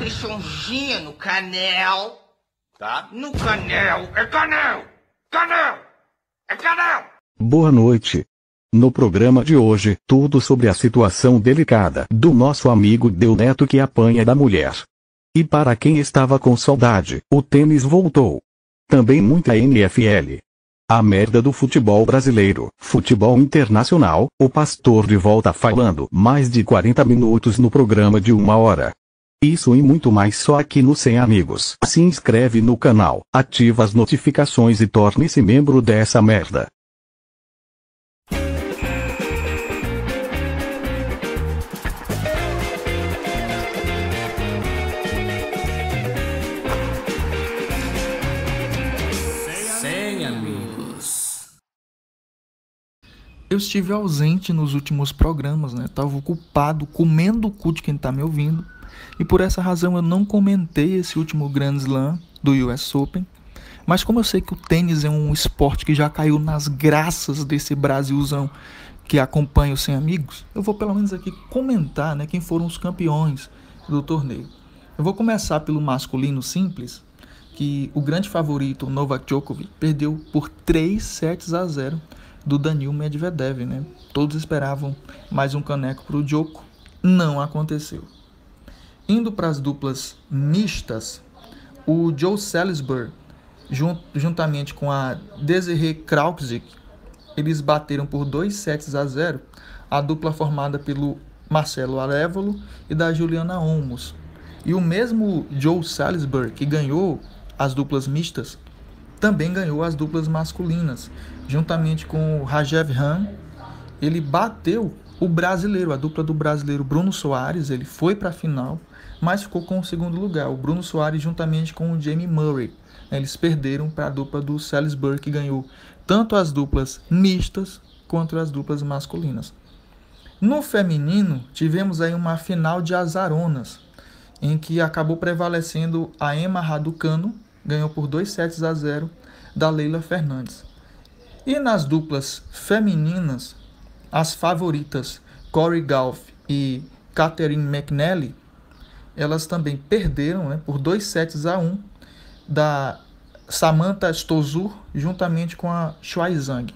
no canel. Tá? No canel. É canel! Canel! É canel! Boa noite. No programa de hoje, tudo sobre a situação delicada do nosso amigo Del Neto que apanha da mulher. E para quem estava com saudade, o tênis voltou. Também muita NFL. A merda do futebol brasileiro, futebol internacional, o pastor de volta falando mais de 40 minutos no programa de uma hora. Isso e muito mais só aqui no Sem Amigos. Se inscreve no canal, ativa as notificações e torne-se membro dessa merda. Eu estive ausente nos últimos programas, né? Tava ocupado comendo o cu de quem tá me ouvindo. E por essa razão eu não comentei esse último Grand Slam do US Open. Mas como eu sei que o tênis é um esporte que já caiu nas graças desse Brasilzão que acompanha os 100 amigos, eu vou pelo menos aqui comentar né, quem foram os campeões do torneio. Eu vou começar pelo masculino simples, que o grande favorito, Novak Djokovic, perdeu por 3 sets a 0 do Danil Medvedev, né? Todos esperavam mais um caneco para o Djoko, não aconteceu. Indo para as duplas mistas, o Joe Salisbury, juntamente com a Desiree Kraupzik, eles bateram por 2 sets a 0 a dupla formada pelo Marcelo Arevalo e da Juliana Olmos. E o mesmo Joe Salisbury, que ganhou as duplas mistas, também ganhou as duplas masculinas, juntamente com o Rajev Han. Ele bateu o brasileiro, a dupla do brasileiro Bruno Soares, ele foi para a final, mas ficou com o segundo lugar. O Bruno Soares juntamente com o Jamie Murray. Eles perderam para a dupla do Salisbury, que ganhou tanto as duplas mistas quanto as duplas masculinas. No feminino, tivemos aí uma final de azaronas, em que acabou prevalecendo a Emma Raducano, ganhou por 2 sets a 0 da Leila Fernandes. E nas duplas femininas, as favoritas Corey Golf e Catherine McNally, elas também perderam né, por 2 sets a 1 um, da Samantha Stosur juntamente com a Shuai Zhang.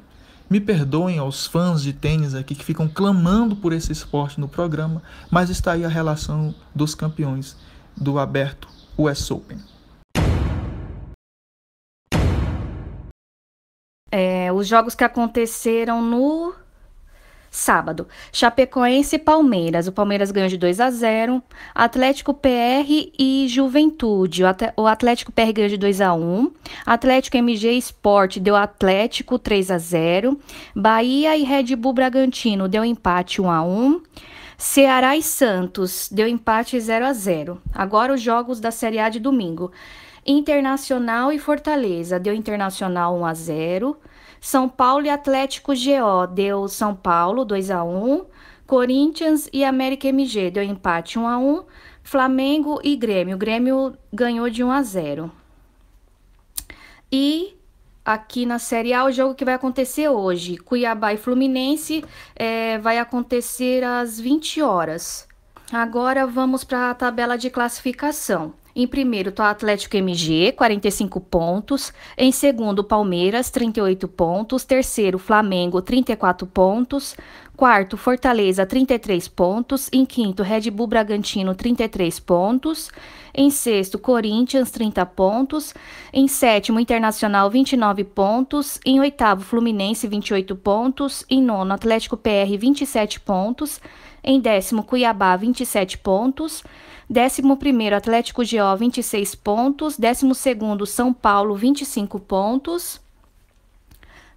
Me perdoem aos fãs de tênis aqui que ficam clamando por esse esporte no programa, mas está aí a relação dos campeões do aberto US Open. É, os jogos que aconteceram no sábado. Chapecoense e Palmeiras. O Palmeiras ganhou de 2 a 0. Atlético PR e Juventude. O Atlético PR ganhou de 2 a 1. Atlético MG Sport deu Atlético 3 a 0. Bahia e Red Bull Bragantino deu empate 1 a 1. Ceará e Santos deu empate 0 a 0. Agora os jogos da Série A de domingo. Internacional e Fortaleza deu Internacional 1 a 0. São Paulo e Atlético GO deu São Paulo 2 a 1. Corinthians e América MG deu empate 1 a 1. Flamengo e Grêmio. O Grêmio ganhou de 1 a 0. E aqui na Série A, o jogo que vai acontecer hoje, Cuiabá e Fluminense, é, vai acontecer às 20 horas. Agora vamos para a tabela de classificação. Em primeiro está o Atlético MG, 45 pontos. Em segundo, Palmeiras, 38 pontos. Terceiro, Flamengo, 34 pontos. Quarto, Fortaleza, 33 pontos. Em quinto, Red Bull Bragantino, 33 pontos. Em sexto, Corinthians, 30 pontos. Em sétimo, Internacional, 29 pontos. Em oitavo, Fluminense, 28 pontos. Em nono, Atlético PR, 27 pontos. Em décimo, Cuiabá, 27 pontos. 11º Atlético GO 26 pontos, 12º São Paulo 25 pontos,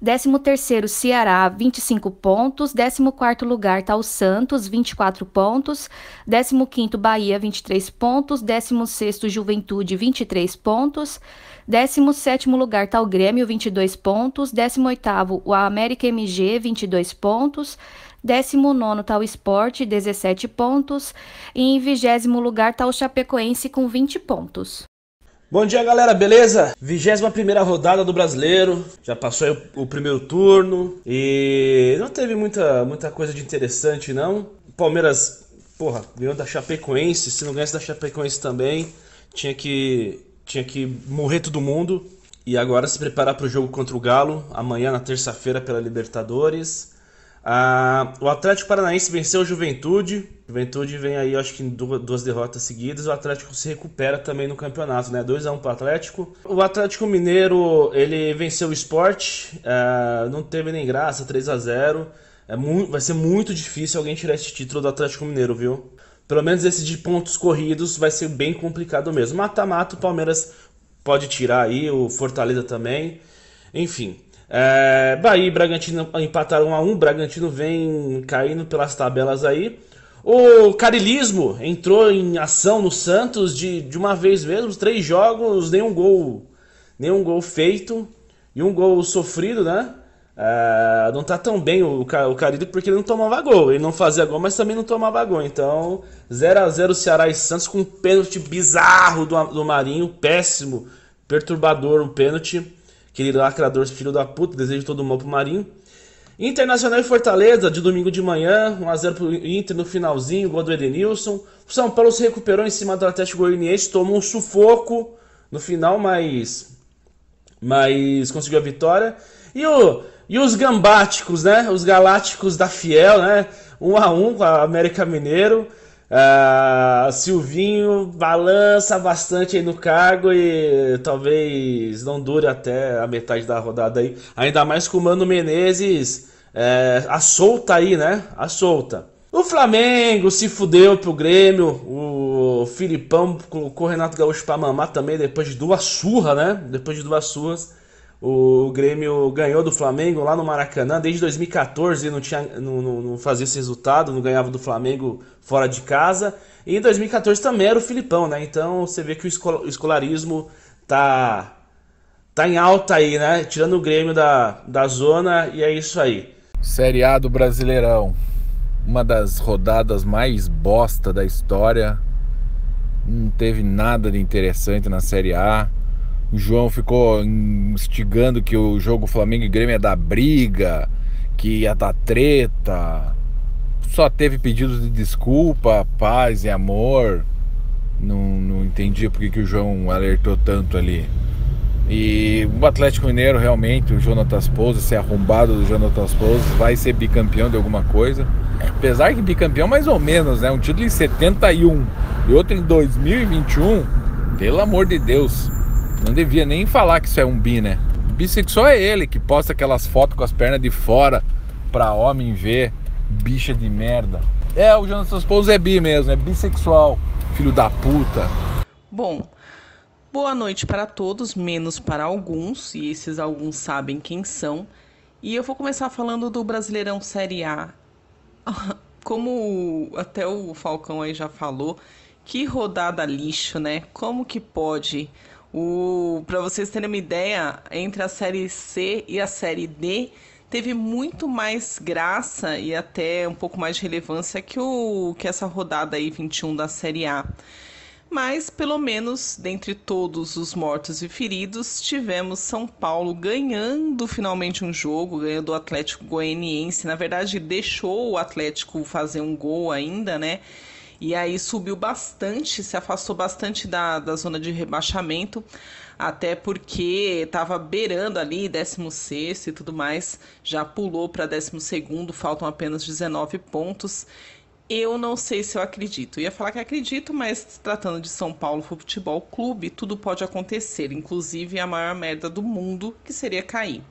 13º Ceará 25 pontos, 14º lugar está o Santos 24 pontos, 15º Bahia 23 pontos, 16º Juventude 23 pontos, 17º lugar está o Grêmio 22 pontos, 18º o América MG 22 pontos, 19 está o Esporte, 17 pontos. E em 20 lugar está o Chapecoense com 20 pontos. Bom dia, galera, beleza? 21 rodada do Brasileiro, já passou o primeiro turno e não teve muita, muita coisa de interessante, não. Palmeiras porra, ganhou da Chapecoense, se não ganhasse da Chapecoense também, tinha que, tinha que morrer todo mundo. E agora se preparar para o jogo contra o Galo, amanhã na terça-feira pela Libertadores. Ah, o Atlético Paranaense venceu o Juventude. Juventude vem aí, acho que em duas derrotas seguidas. O Atlético se recupera também no campeonato, né? 2x1 para o Atlético. O Atlético Mineiro, ele venceu o Sport. Ah, não teve nem graça, 3 a 0 é muito, Vai ser muito difícil alguém tirar esse título do Atlético Mineiro, viu? Pelo menos esse de pontos corridos vai ser bem complicado mesmo. Mata-mata, o Palmeiras pode tirar aí, o Fortaleza também. Enfim. É, Bahia e Bragantino empataram 1 a 1 Bragantino vem caindo pelas tabelas aí. O carilismo entrou em ação no Santos de, de uma vez mesmo, três jogos, nenhum gol, nenhum gol feito e um gol sofrido, né? É, não tá tão bem o, o Carilho porque ele não tomava gol. Ele não fazia gol, mas também não tomava gol. Então, 0 a 0 Ceará e Santos com um pênalti bizarro do, do Marinho, péssimo, perturbador o pênalti. Aquele lacrador filho da puta, desejo todo mal pro Marinho. Internacional e Fortaleza, de domingo de manhã, 1x0 pro Inter no finalzinho, gol do Edenilson. O São Paulo se recuperou em cima do Atlético Goianiense, tomou um sufoco no final, mas, mas conseguiu a vitória. E, o, e os gambáticos, né? Os galácticos da Fiel, né? 1x1 com a América Mineiro. Uh, Silvinho balança bastante aí no cargo e talvez não dure até a metade da rodada aí. Ainda mais com o Mano Menezes é, a solta aí, né? A solta. O Flamengo se fudeu pro Grêmio. O Filipão colocou o Renato Gaúcho pra mamar também depois de duas surras, né? Depois de duas surras. O Grêmio ganhou do Flamengo lá no Maracanã. Desde 2014 não, tinha, não, não, não fazia esse resultado, não ganhava do Flamengo fora de casa. E em 2014 também era o Filipão, né? Então você vê que o escolarismo tá, tá em alta aí, né? Tirando o Grêmio da, da zona e é isso aí. Série A do Brasileirão. Uma das rodadas mais bosta da história. Não teve nada de interessante na Série A. O João ficou instigando que o jogo Flamengo e Grêmio ia dar briga, que ia dar treta. Só teve pedidos de desculpa, paz e amor. Não, não entendi porque que o João alertou tanto ali. E o Atlético Mineiro realmente, o Jonatas Pouso, esse arrombado do Jonatas Pouso, vai ser bicampeão de alguma coisa. Apesar que bicampeão mais ou menos, né? Um título em 71 e outro em 2021. Pelo amor de Deus. Não devia nem falar que isso é um bi, né? Bissexual é ele que posta aquelas fotos com as pernas de fora pra homem ver. Bicha de merda. É, o Jonathan Pouso é bi mesmo, é bissexual. Filho da puta. Bom, boa noite para todos, menos para alguns, e esses alguns sabem quem são. E eu vou começar falando do Brasileirão Série A. Como até o Falcão aí já falou, que rodada lixo, né? Como que pode o, para vocês terem uma ideia, entre a série C e a série D, teve muito mais graça e até um pouco mais de relevância que, o, que essa rodada aí 21 da série A. Mas, pelo menos, dentre todos os mortos e feridos, tivemos São Paulo ganhando finalmente um jogo, ganhando o Atlético Goianiense. Na verdade, deixou o Atlético fazer um gol ainda, né? E aí subiu bastante, se afastou bastante da, da zona de rebaixamento, até porque estava beirando ali 16 e tudo mais, já pulou para 12, faltam apenas 19 pontos. Eu não sei se eu acredito. Eu ia falar que acredito, mas tratando de São Paulo Futebol Clube, tudo pode acontecer, inclusive a maior merda do mundo, que seria cair.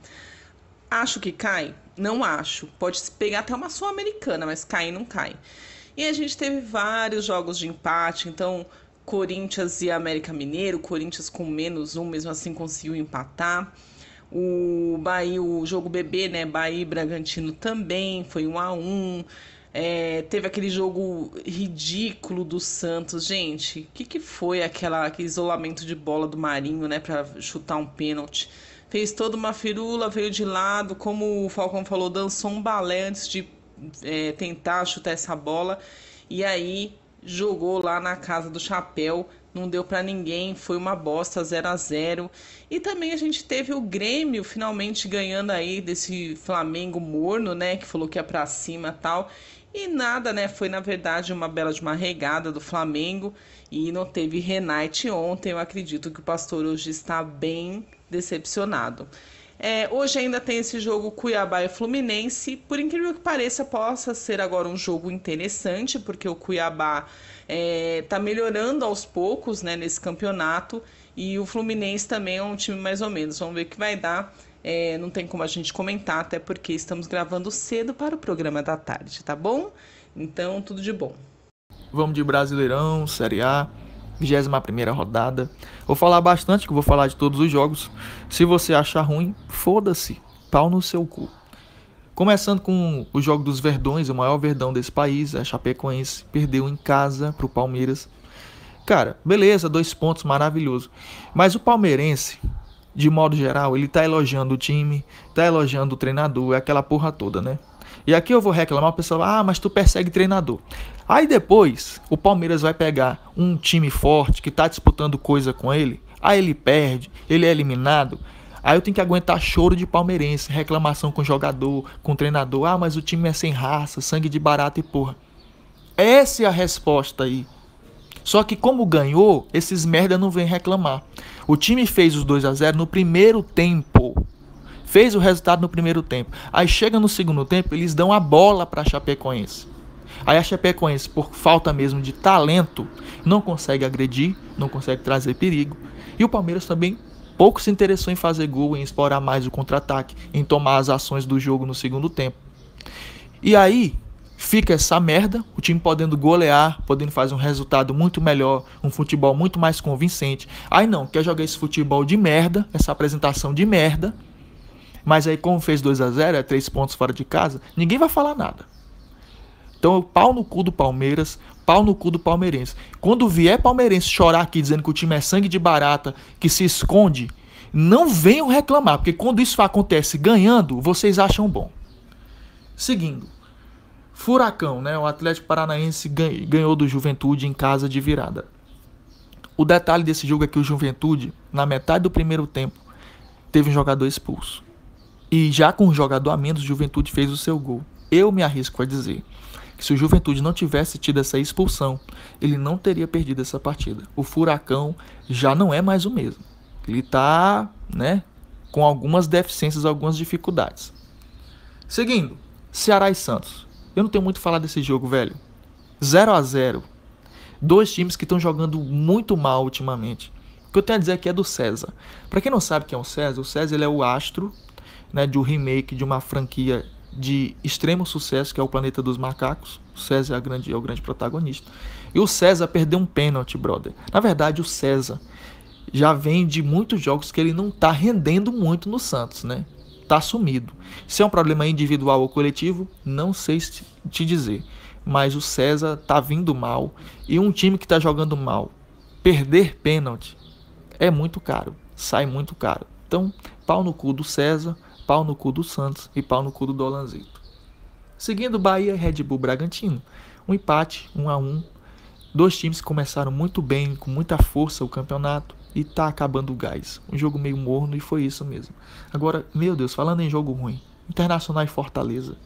Acho que cai? Não acho. Pode pegar até uma sul-americana, mas cair não cai. E a gente teve vários jogos de empate, então Corinthians e América Mineiro, Corinthians com menos um, mesmo assim conseguiu empatar. O Bahia, o jogo bebê, né? Bahia e Bragantino também foi um a um. É, teve aquele jogo ridículo do Santos, gente. O que, que foi aquela, aquele isolamento de bola do Marinho, né, para chutar um pênalti? Fez toda uma firula, veio de lado, como o Falcão falou, dançou um balé antes de é, tentar chutar essa bola. E aí jogou lá na casa do chapéu, não deu para ninguém, foi uma bosta 0 a 0 E também a gente teve o Grêmio finalmente ganhando aí desse Flamengo morno, né, que falou que ia para cima, tal. E nada, né? Foi na verdade uma bela de uma regada do Flamengo e não teve Renate ontem. Eu acredito que o pastor hoje está bem decepcionado. É, hoje ainda tem esse jogo Cuiabá e Fluminense. Por incrível que pareça, possa ser agora um jogo interessante, porque o Cuiabá está é, melhorando aos poucos né, nesse campeonato. E o Fluminense também é um time mais ou menos. Vamos ver o que vai dar. É, não tem como a gente comentar, até porque estamos gravando cedo para o programa da tarde, tá bom? Então, tudo de bom. Vamos de Brasileirão, Série A. 21 rodada. Vou falar bastante, que vou falar de todos os jogos. Se você achar ruim, foda-se. Pau no seu cu. Começando com o jogo dos Verdões, o maior verdão desse país, a Chapecoense, perdeu em casa pro Palmeiras. Cara, beleza, dois pontos, maravilhoso. Mas o palmeirense, de modo geral, ele tá elogiando o time, tá elogiando o treinador, é aquela porra toda, né? E aqui eu vou reclamar, o pessoal, ah, mas tu persegue treinador. Aí depois, o Palmeiras vai pegar um time forte que tá disputando coisa com ele, aí ele perde, ele é eliminado. Aí eu tenho que aguentar choro de palmeirense, reclamação com jogador, com treinador. Ah, mas o time é sem raça, sangue de barata e porra. Essa é a resposta aí. Só que como ganhou, esses merda não vêm reclamar. O time fez os 2 a 0 no primeiro tempo fez o resultado no primeiro tempo. Aí chega no segundo tempo, eles dão a bola para a Chapecoense. Aí a Chapecoense, por falta mesmo de talento, não consegue agredir, não consegue trazer perigo. E o Palmeiras também pouco se interessou em fazer gol, em explorar mais o contra-ataque, em tomar as ações do jogo no segundo tempo. E aí fica essa merda, o time podendo golear, podendo fazer um resultado muito melhor, um futebol muito mais convincente. Aí não, quer jogar esse futebol de merda, essa apresentação de merda, mas aí, como fez 2 a 0 é três pontos fora de casa, ninguém vai falar nada. Então, pau no cu do Palmeiras, pau no cu do palmeirense. Quando vier palmeirense chorar aqui dizendo que o time é sangue de barata, que se esconde, não venham reclamar, porque quando isso acontece ganhando, vocês acham bom. Seguindo. Furacão, né? O Atlético Paranaense ganhou do Juventude em casa de virada. O detalhe desse jogo é que o Juventude, na metade do primeiro tempo, teve um jogador expulso. E já com o jogador a menos, Juventude fez o seu gol. Eu me arrisco a dizer que se o Juventude não tivesse tido essa expulsão, ele não teria perdido essa partida. O Furacão já não é mais o mesmo. Ele está, né, com algumas deficiências, algumas dificuldades. Seguindo, Ceará e Santos. Eu não tenho muito a falar desse jogo, velho. 0 a 0 Dois times que estão jogando muito mal ultimamente. O que eu tenho a dizer aqui é do César. Para quem não sabe quem é o César, o César ele é o astro né, de um remake de uma franquia de extremo sucesso, que é o Planeta dos Macacos. O César é, grande, é o grande protagonista. E o César perdeu um pênalti, brother. Na verdade, o César já vem de muitos jogos que ele não está rendendo muito no Santos, né? Tá sumido. Se é um problema individual ou coletivo, não sei te dizer. Mas o César tá vindo mal. E um time que tá jogando mal, perder pênalti é muito caro. Sai muito caro. Então, pau no cu do César pau no cu do Santos e pau no cu do Dolanzito. Seguindo Bahia e Red Bull Bragantino, um empate, um a um. Dois times começaram muito bem, com muita força o campeonato e tá acabando o gás. Um jogo meio morno e foi isso mesmo. Agora, meu Deus, falando em jogo ruim, Internacional e Fortaleza.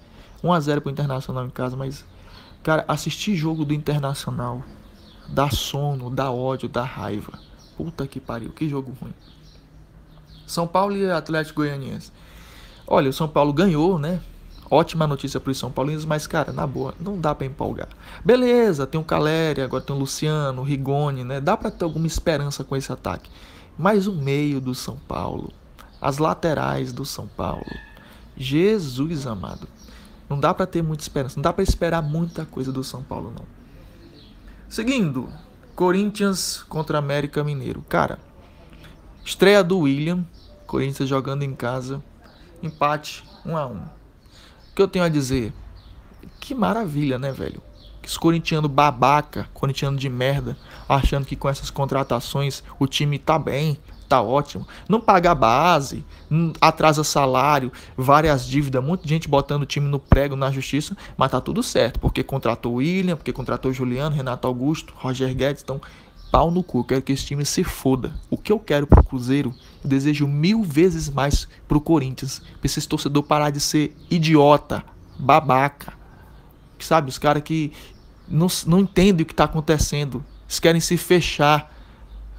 1 a 0 pro Internacional em casa, mas cara, assistir jogo do Internacional dá sono, dá ódio, dá raiva. Puta que pariu, que jogo ruim. São Paulo e Atlético Goianiense. Olha, o São Paulo ganhou, né? Ótima notícia para os São Paulinos, mas, cara, na boa, não dá para empolgar. Beleza, tem o Caleri, agora tem o Luciano, o Rigoni, né? Dá para ter alguma esperança com esse ataque. Mas o meio do São Paulo, as laterais do São Paulo, Jesus amado. Não dá para ter muita esperança, não dá para esperar muita coisa do São Paulo, não. Seguindo, Corinthians contra América Mineiro. Cara, estreia do William, Corinthians jogando em casa empate, um a um. O que eu tenho a dizer? Que maravilha, né, velho? Esse corintiano babaca, corintiano de merda, achando que com essas contratações o time tá bem, tá ótimo. Não paga base, atrasa salário, várias dívidas, muita gente botando o time no prego na justiça, mas tá tudo certo, porque contratou o William, porque contratou o Juliano, Renato Augusto, Roger Guedes, então pau no cu. Eu quero que esse time se foda. O que eu quero pro Cruzeiro, eu desejo mil vezes mais pro Corinthians. Pra esses torcedores parar de ser idiota, babaca. sabe? Os caras que não, não entendem o que está acontecendo. Eles querem se fechar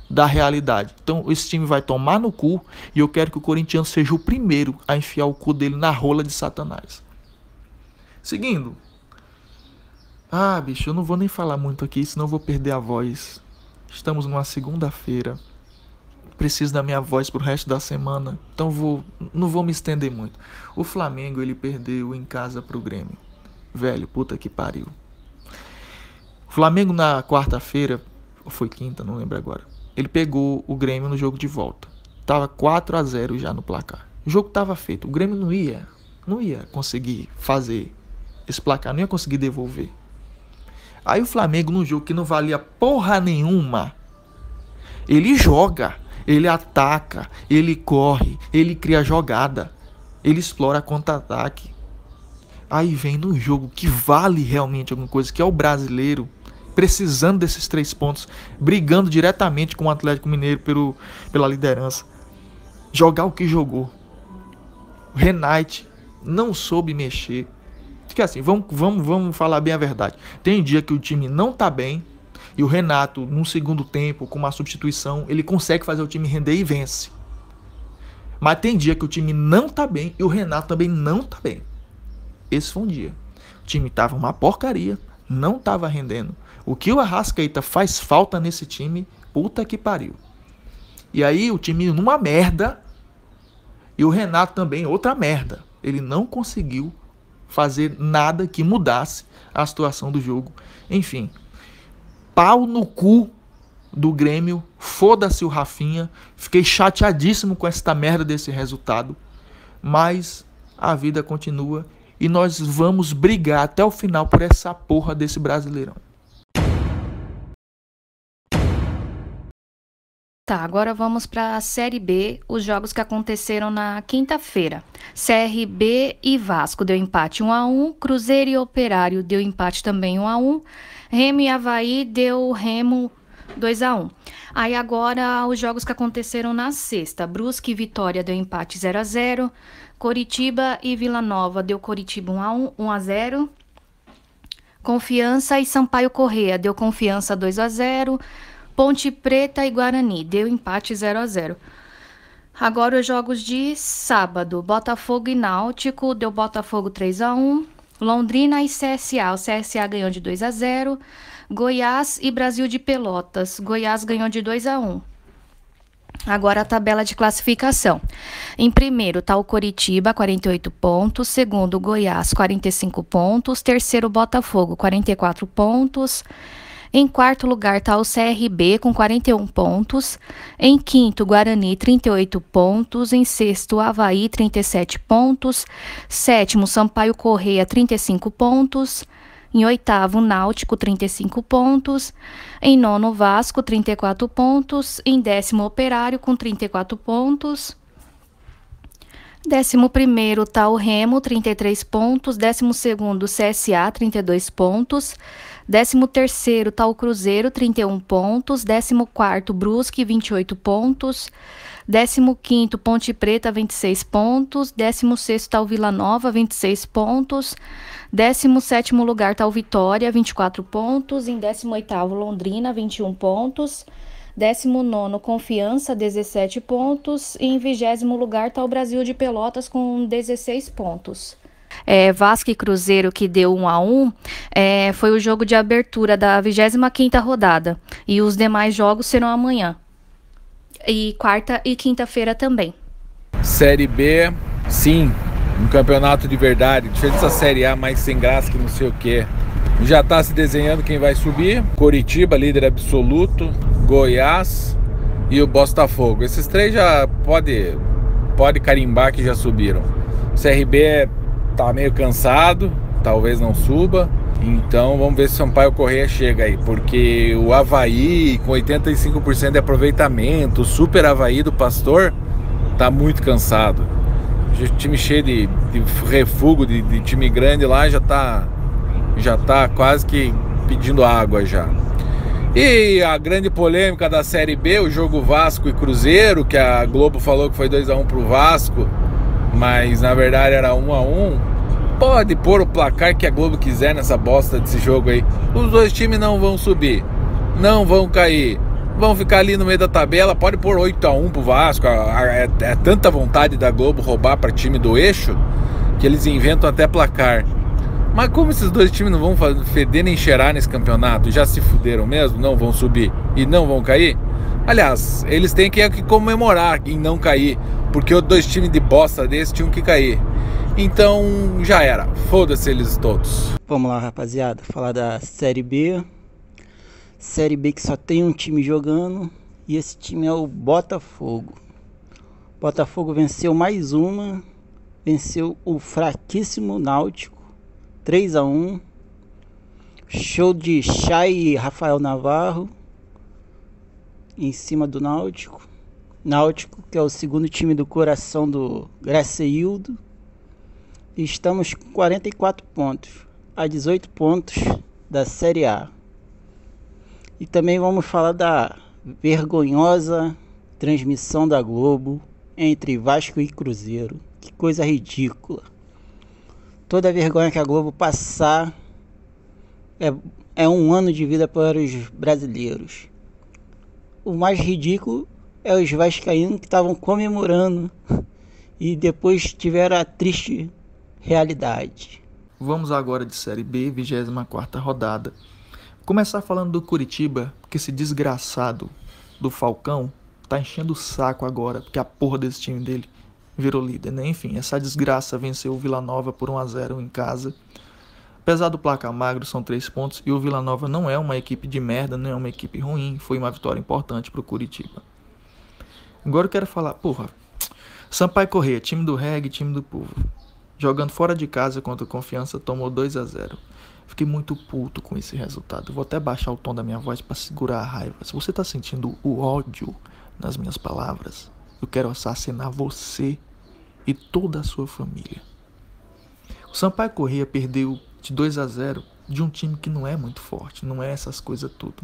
da realidade. Então esse time vai tomar no cu e eu quero que o Corinthians seja o primeiro a enfiar o cu dele na rola de Satanás. Seguindo. Ah, bicho, eu não vou nem falar muito aqui, senão eu vou perder a voz. Estamos numa segunda-feira. Preciso da minha voz pro resto da semana, então vou, não vou me estender muito. O Flamengo ele perdeu em casa pro Grêmio. Velho, puta que pariu. O Flamengo na quarta-feira, ou foi quinta, não lembro agora ele pegou o Grêmio no jogo de volta. Tava 4 a 0 já no placar. O jogo tava feito. O Grêmio não ia, não ia conseguir fazer esse placar, não ia conseguir devolver. Aí o Flamengo num jogo que não valia porra nenhuma, ele joga, ele ataca, ele corre, ele cria jogada, ele explora contra-ataque. Aí vem no jogo que vale realmente alguma coisa, que é o brasileiro precisando desses três pontos, brigando diretamente com o Atlético Mineiro pelo, pela liderança. Jogar o que jogou. Renate não soube mexer. Fica assim, vamos, vamos, vamos falar bem a verdade. Tem dia que o time não tá bem e o Renato, num segundo tempo, com uma substituição, ele consegue fazer o time render e vence. Mas tem dia que o time não tá bem e o Renato também não tá bem. Esse foi um dia. O time tava uma porcaria, não tava rendendo. O que o Arrascaeta faz falta nesse time, puta que pariu. E aí o time numa merda e o Renato também outra merda. Ele não conseguiu fazer nada que mudasse a situação do jogo. Enfim, pau no cu do Grêmio, foda-se o Rafinha. Fiquei chateadíssimo com esta merda desse resultado, mas a vida continua e nós vamos brigar até o final por essa porra desse Brasileirão. Tá, agora vamos para a Série B, os jogos que aconteceram na quinta-feira. CRB e Vasco deu empate 1 a 1, Cruzeiro e Operário deu empate também 1 a 1, Remo e Havaí deu Remo 2 a 1. Aí agora os jogos que aconteceram na sexta. Brusque e Vitória deu empate 0 a 0, Coritiba e Vila Nova deu Coritiba 1 a 1, 1 a 0. Confiança e Sampaio Correia deu Confiança 2 a 0. Ponte Preta e Guarani, deu empate 0 a 0. Agora os jogos de sábado, Botafogo e Náutico, deu Botafogo 3 a 1. Londrina e CSA, o CSA ganhou de 2 a 0. Goiás e Brasil de Pelotas, Goiás ganhou de 2 a 1. Agora a tabela de classificação. Em primeiro está o Coritiba, 48 pontos. Segundo, Goiás, 45 pontos. Terceiro, Botafogo, 44 pontos. Em quarto lugar está o CRB com 41 pontos. Em quinto, Guarani, 38 pontos. Em sexto, Havaí, 37 pontos. Sétimo, Sampaio Correia, 35 pontos. Em oitavo, Náutico, 35 pontos. Em nono, Vasco, 34 pontos. Em décimo, Operário, com 34 pontos. Décimo primeiro está o Remo, 33 pontos. Décimo segundo, CSA, 32 pontos. 13 terceiro está o Cruzeiro, 31 pontos. 14 quarto Brusque, 28 pontos. 15 quinto Ponte Preta, 26 pontos. 16 sexto está o Vila Nova, 26 pontos. 17 lugar está o Vitória, 24 pontos. Em 18 Londrina, 21 pontos. 19 Confiança, 17 pontos. E em 20 lugar o Brasil de Pelotas com 16 pontos é, Vasco e Cruzeiro, que deu 1 a 1 é, foi o jogo de abertura da 25ª rodada. E os demais jogos serão amanhã. E quarta e quinta-feira também. Série B, sim, um campeonato de verdade. Diferente dessa Série A mais sem graça que não sei o que. Já está se desenhando quem vai subir. Coritiba, líder absoluto. Goiás e o Botafogo. Esses três já pode, pode carimbar que já subiram. CRB é tá meio cansado, talvez não suba. Então vamos ver se o Sampaio Correia chega aí, porque o Havaí com 85% de aproveitamento, o Super Havaí do Pastor, tá muito cansado. O time cheio de, de refúgio, de, de, time grande lá já tá, já tá quase que pedindo água já. E a grande polêmica da Série B, o jogo Vasco e Cruzeiro, que a Globo falou que foi 2 a 1 pro Vasco mas na verdade era um a um. Pode pôr o placar que a Globo quiser nessa bosta desse jogo aí. Os dois times não vão subir, não vão cair, vão ficar ali no meio da tabela. Pode pôr 8 a 1 pro Vasco. É, é tanta vontade da Globo roubar para time do eixo que eles inventam até placar. Mas como esses dois times não vão feder nem cheirar nesse campeonato, já se fuderam mesmo, não vão subir e não vão cair? Aliás, eles têm que comemorar em não cair, porque os dois times de bosta desse tinham que cair. Então já era, foda-se eles todos. Vamos lá, rapaziada, falar da Série B. Série B que só tem um time jogando e esse time é o Botafogo. Botafogo venceu mais uma, venceu o fraquíssimo Náutico 3 a 1. Show de Chay e Rafael Navarro em cima do Náutico. Náutico, que é o segundo time do coração do Graceildo. Estamos com 44 pontos, a 18 pontos da Série A. E também vamos falar da vergonhosa transmissão da Globo entre Vasco e Cruzeiro. Que coisa ridícula. Toda a vergonha que a Globo passar é, é um ano de vida para os brasileiros. O mais ridículo é os vascaínos que estavam comemorando e depois tiveram a triste realidade. Vamos agora de Série B, 24 rodada. Começar falando do Curitiba, que esse desgraçado do Falcão tá enchendo o saco agora, porque a porra desse time dele virou líder, né? Enfim, essa desgraça venceu o Vila Nova por 1 a 0 em casa. Apesar do placar magro, são três pontos e o Vila Nova não é uma equipe de merda, não é uma equipe ruim, foi uma vitória importante pro Curitiba. Agora eu quero falar, porra, Sampaio Corrêa, time do reggae, time do povo. Jogando fora de casa contra o Confiança, tomou 2 a 0 Fiquei muito puto com esse resultado. Vou até baixar o tom da minha voz para segurar a raiva. Se você tá sentindo o ódio nas minhas palavras, eu quero assassinar você e toda a sua família. O Sampaio Corrêa perdeu de 2 a 0 de um time que não é muito forte, não é essas coisas tudo.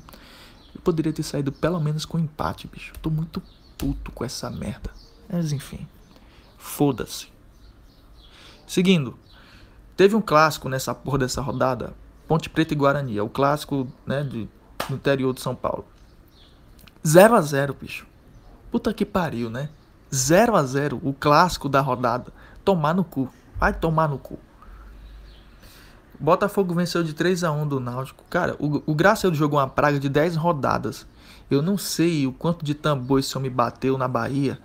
Eu poderia ter saído pelo menos com empate, bicho. Tô muito puto com essa merda. Mas enfim, foda-se. Seguindo, Teve um clássico nessa porra dessa rodada, Ponte Preta e Guarani, é o clássico, né, de, do interior de São Paulo. 0 a 0 bicho. Puta que pariu, né? 0 a 0 o clássico da rodada. Tomar no cu. Vai tomar no cu. Botafogo venceu de 3 a 1 do Náutico. Cara, o, o Graciano jogou uma praga de 10 rodadas. Eu não sei o quanto de tambor esse homem bateu na Bahia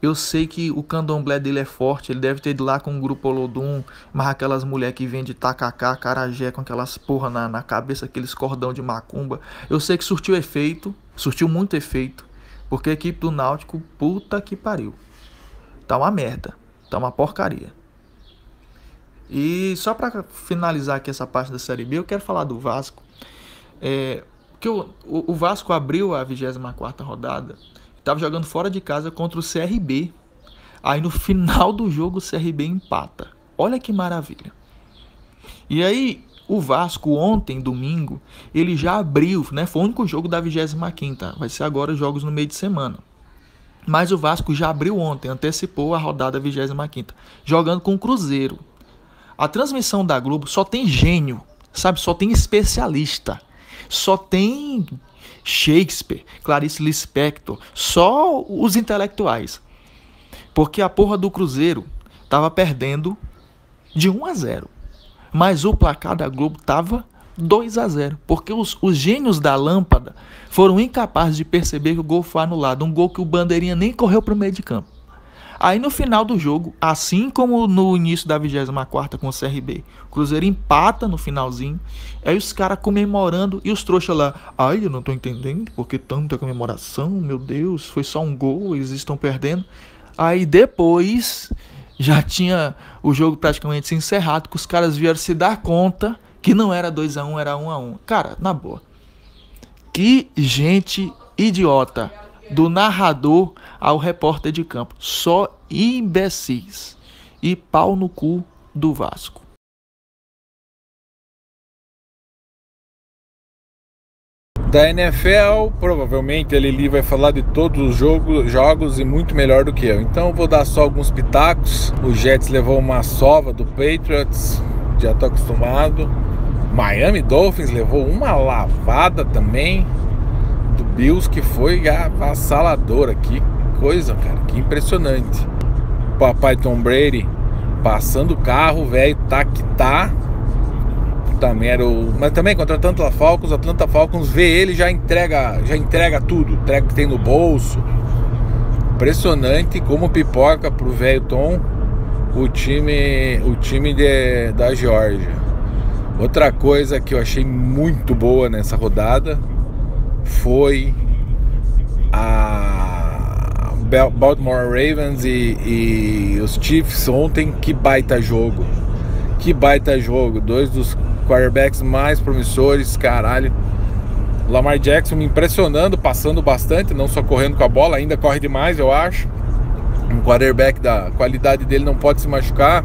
eu sei que o candomblé dele é forte, ele deve ter ido lá com um grupo Olodum, mas aquelas mulheres que vendem tacacá, carajé, com aquelas porra na, na cabeça, aqueles cordão de macumba. Eu sei que surtiu efeito, surtiu muito efeito, porque a equipe do Náutico, puta que pariu. Tá uma merda, tá uma porcaria. E só para finalizar aqui essa parte da Série B, eu quero falar do Vasco. É, que o, o Vasco abriu a 24 rodada Estava jogando fora de casa contra o CRB. Aí no final do jogo o CRB empata. Olha que maravilha. E aí o Vasco ontem, domingo, ele já abriu, né? Foi o único jogo da 25ª. Vai ser agora os jogos no meio de semana. Mas o Vasco já abriu ontem, antecipou a rodada 25ª, jogando com o Cruzeiro. A transmissão da Globo só tem gênio, sabe? Só tem especialista. Só tem Shakespeare, Clarice Lispector, só os intelectuais. Porque a porra do Cruzeiro tava perdendo de 1 a 0. Mas o placar da Globo tava 2 a 0, porque os, os gênios da lâmpada foram incapazes de perceber que o gol foi anulado, um gol que o bandeirinha nem correu para o meio de campo. Aí no final do jogo, assim como no início da 24 com o CRB, o Cruzeiro empata no finalzinho. Aí os caras comemorando e os trouxas lá, ai, eu não tô entendendo porque tanta comemoração, meu Deus, foi só um gol, eles estão perdendo. Aí depois já tinha o jogo praticamente encerrado, que os caras vieram se dar conta que não era 2 a 1 um, era 1 um a 1 um. Cara, na boa. Que gente idiota do narrador ao repórter de campo. Só imbecis e pau no cu do Vasco. Da NFL, provavelmente ele ali vai falar de todos os jogos, jogos e muito melhor do que eu. Então eu vou dar só alguns pitacos. O Jets levou uma sova do Patriots já tô acostumado. Miami Dolphins levou uma lavada também do Bills que foi avassaladora. Que coisa, cara, que impressionante. Papai Tom Brady passando o carro, velho, tá que tá. Também era o. Mas também contra o Atlanta Falcons, Atlanta Falcons vê ele já entrega, já entrega tudo, entrega o que tem no bolso. Impressionante como pipoca pro velho Tom o time, o time de, da Georgia. Outra coisa que eu achei muito boa nessa rodada foi a Baltimore Ravens e, e, os Chiefs ontem. Que baita jogo! Que baita jogo! Dois dos quarterbacks mais promissores, caralho. Lamar Jackson me impressionando, passando bastante, não só correndo com a bola, ainda corre demais, eu acho um quarterback da qualidade dele não pode se machucar,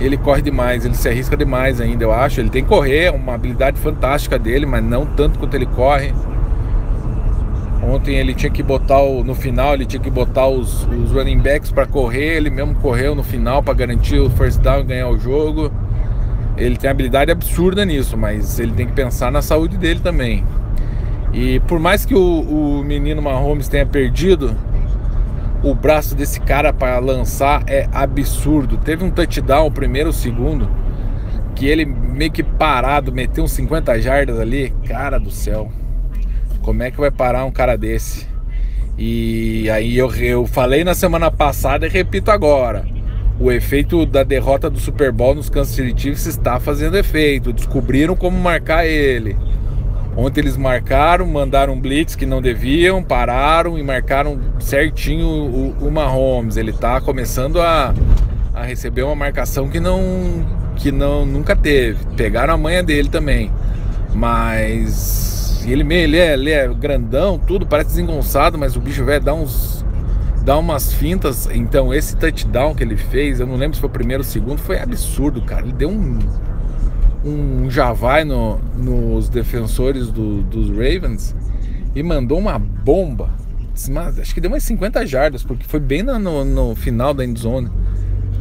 ele corre demais, ele se arrisca demais ainda, eu acho. Ele tem que correr, é uma habilidade fantástica dele, mas não tanto quanto ele corre. Ontem ele tinha que botar o, no final, ele tinha que botar os, os running backs para correr, ele mesmo correu no final para garantir o first down e ganhar o jogo. Ele tem habilidade absurda nisso, mas ele tem que pensar na saúde dele também. E por mais que o, o menino Mahomes tenha perdido, o braço desse cara para lançar é absurdo. Teve um touchdown, o primeiro, o segundo, que ele meio que parado, meteu uns 50 jardas ali. Cara do céu, como é que vai parar um cara desse? E aí eu, eu falei na semana passada e repito agora. O efeito da derrota do Super Bowl nos Kansas City Chiefs está fazendo efeito. Descobriram como marcar ele. Ontem eles marcaram, mandaram blitz que não deviam, pararam e marcaram certinho o, o Mahomes. Ele está começando a, a receber uma marcação que não que não nunca teve. Pegaram a manha dele também. Mas ele, ele, é, ele é grandão, tudo, parece desengonçado, mas o bicho velho dá uns dá umas fintas. Então esse touchdown que ele fez, eu não lembro se foi o primeiro ou o segundo, foi absurdo, cara. Ele deu um um javai no, nos defensores do, dos Ravens e mandou uma bomba. Acho que deu umas 50 jardas, porque foi bem no, no, no final da endzone.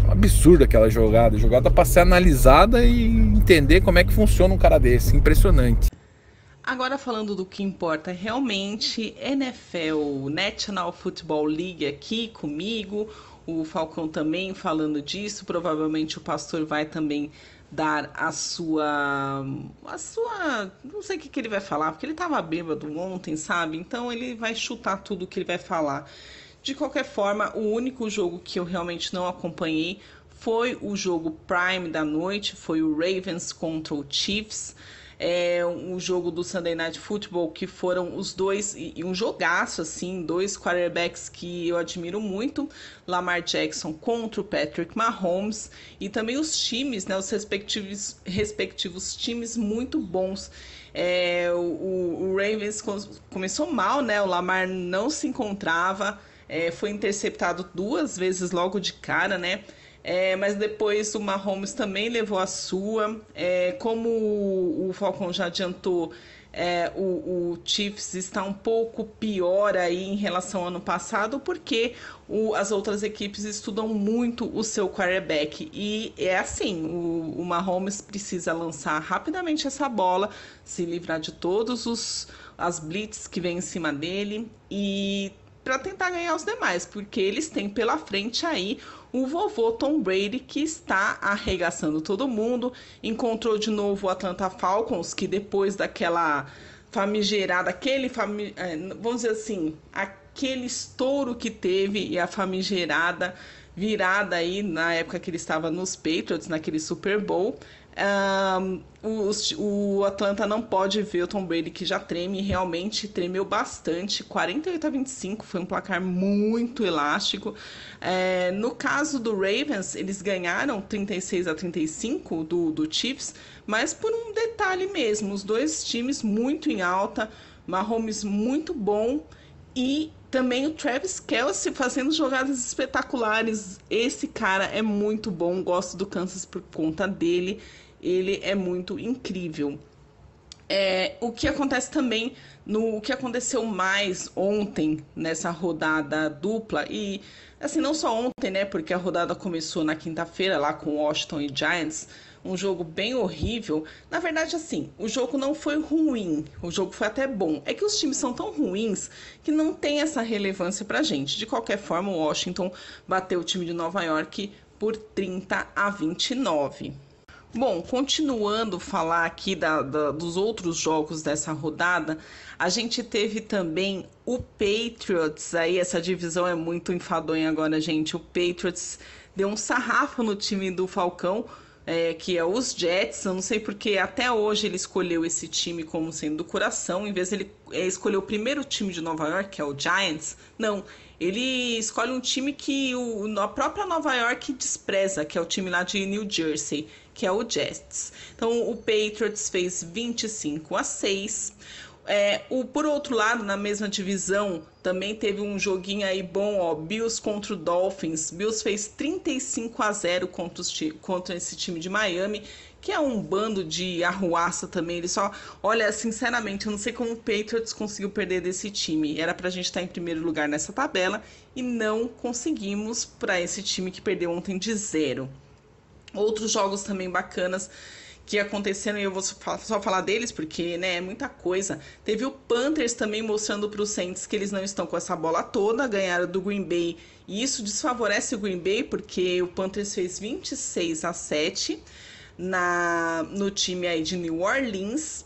Um absurdo aquela jogada. Jogada para ser analisada e entender como é que funciona um cara desse. Impressionante. Agora falando do que importa realmente, NFL, National Football League aqui comigo, o Falcão também falando disso, provavelmente o pastor vai também dar a sua a sua não sei o que, que ele vai falar porque ele estava bêbado ontem sabe? Então ele vai chutar tudo que ele vai falar. De qualquer forma o único jogo que eu realmente não acompanhei foi o jogo Prime da noite foi o Ravens contra o Chiefs é, um jogo do Sunday Night Football que foram os dois e um jogaço assim, dois quarterbacks que eu admiro muito, Lamar Jackson contra o Patrick Mahomes e também os times, né, os respectivos respectivos times muito bons. É, o, o, Ravens começou mal, né? O Lamar não se encontrava, é, foi interceptado duas vezes logo de cara, né? É, mas depois o Mahomes também levou a sua. É, como o, o Falcão já adiantou, é, o, o, Chiefs está um pouco pior aí em relação ao ano passado, porque o, as outras equipes estudam muito o seu quarterback. E é assim: o, o Mahomes precisa lançar rapidamente essa bola, se livrar de todos os as blitz que vem em cima dele e para tentar ganhar os demais, porque eles têm pela frente aí o vovô Tom Brady, que está arregaçando todo mundo. Encontrou de novo o Atlanta Falcons, que depois daquela famigerada, aquele fami é, vamos dizer assim, aquele estouro que teve e a famigerada virada aí na época que ele estava nos Patriots, naquele Super Bowl. O, o, Atlanta não pode ver o Tom Brady que já treme, realmente tremeu bastante. 48 a 25 foi um placar muito elástico. É, no caso do Ravens, eles ganharam 36 a 35 do, do Chiefs, mas por um detalhe mesmo: os dois times muito em alta, Mahomes muito bom e também o Travis Kelsey fazendo jogadas espetaculares. Esse cara é muito bom, gosto do Kansas por conta dele ele é muito incrível. É, o que acontece também no o que aconteceu mais ontem nessa rodada dupla e assim não só ontem né porque a rodada começou na quinta-feira lá com Washington e Giants um jogo bem horrível. Na verdade, assim, o jogo não foi ruim, o jogo foi até bom. É que os times são tão ruins que não tem essa relevância pra gente. De qualquer forma, o Washington bateu o time de Nova York por 30 a 29. Bom, continuando falar aqui da, da, dos outros jogos dessa rodada, a gente teve também o Patriots. Aí essa divisão é muito enfadonha agora, gente. O Patriots deu um sarrafo no time do Falcão, é, que é os Jets. Eu não sei porque até hoje ele escolheu esse time como sendo do coração, em vez de ele é, escolher o primeiro time de Nova York, que é o Giants. Não, ele escolhe um time que o, a própria Nova York despreza, que é o time lá de New Jersey, que é o Jets. Então o Patriots fez 25 a 6. É, o, por outro lado, na mesma divisão, também teve um joguinho aí bom, ó, Bills contra o Dolphins. Bills fez 35 a 0 contra, os, contra esse time de Miami, que é um bando de arruaça também. Ele só, olha, sinceramente, eu não sei como o Patriots conseguiu perder desse time. Era pra gente estar em primeiro lugar nessa tabela e não conseguimos para esse time que perdeu ontem de zero. Outros jogos também bacanas que aconteceram e eu vou só falar deles porque né, é muita coisa. Teve o Panthers também mostrando para os Saints que eles não estão com essa bola toda, ganharam do Green Bay e isso desfavorece o Green Bay porque o Panthers fez 26 a 7 na, no time aí de New Orleans.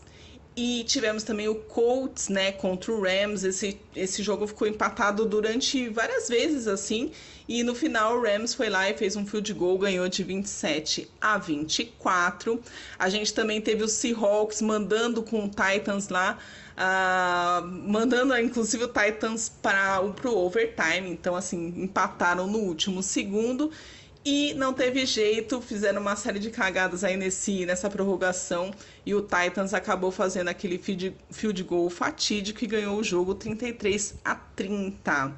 E tivemos também o Colts, né, contra o Rams. Esse, esse jogo ficou empatado durante várias vezes, assim. E no final o Rams foi lá e fez um field goal, ganhou de 27 a 24. A gente também teve o Seahawks mandando com o Titans lá, uh, mandando inclusive o Titans para o overtime. Então, assim, empataram no último segundo. E não teve jeito, fizeram uma série de cagadas aí nesse, nessa prorrogação e o Titans acabou fazendo aquele field, field goal fatídico e ganhou o jogo 33 a 30.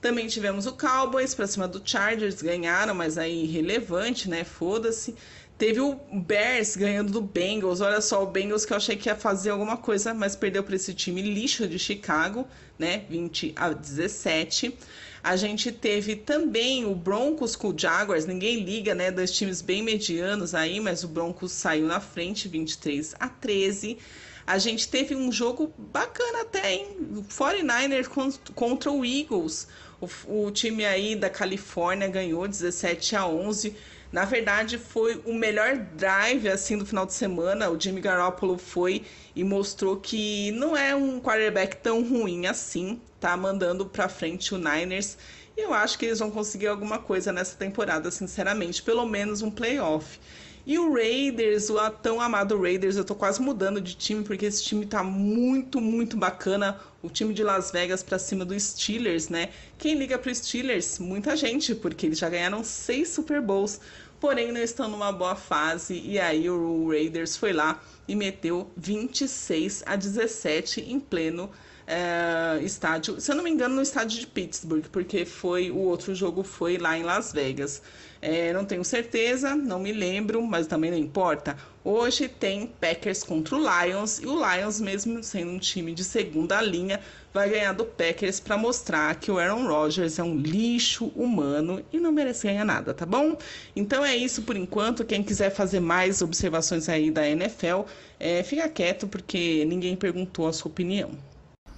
Também tivemos o Cowboys para cima do Chargers, ganharam, mas aí irrelevante, né? Foda-se. Teve o Bears ganhando do Bengals. Olha só, o Bengals que eu achei que ia fazer alguma coisa, mas perdeu para esse time lixo de Chicago, né? 20 a 17. A gente teve também o Broncos com o Jaguars, ninguém liga, né? Dois times bem medianos aí, mas o Broncos saiu na frente, 23 a 13. A gente teve um jogo bacana até, hein? O 49ers contra o Eagles. O, o time aí da Califórnia ganhou 17 a 11. Na verdade, foi o melhor drive assim do final de semana. O Jimmy Garoppolo foi e mostrou que não é um quarterback tão ruim assim, tá mandando para frente o Niners. E eu acho que eles vão conseguir alguma coisa nessa temporada, sinceramente, pelo menos um playoff. E o Raiders, o tão amado Raiders, eu tô quase mudando de time porque esse time tá muito, muito bacana. O time de Las Vegas para cima do Steelers, né? Quem liga pro Steelers? Muita gente, porque eles já ganharam seis Super Bowls, porém não estão numa boa fase. E aí o Raiders foi lá e meteu 26 a 17 em pleno é, estádio, se eu não me engano, no estádio de Pittsburgh, porque foi o outro jogo foi lá em Las Vegas. É, não tenho certeza, não me lembro, mas também não importa. Hoje tem Packers contra o Lions e o Lions, mesmo sendo um time de segunda linha, vai ganhar do Packers para mostrar que o Aaron Rodgers é um lixo humano e não merece ganhar nada, tá bom? Então é isso por enquanto. Quem quiser fazer mais observações aí da NFL, é, fica quieto porque ninguém perguntou a sua opinião.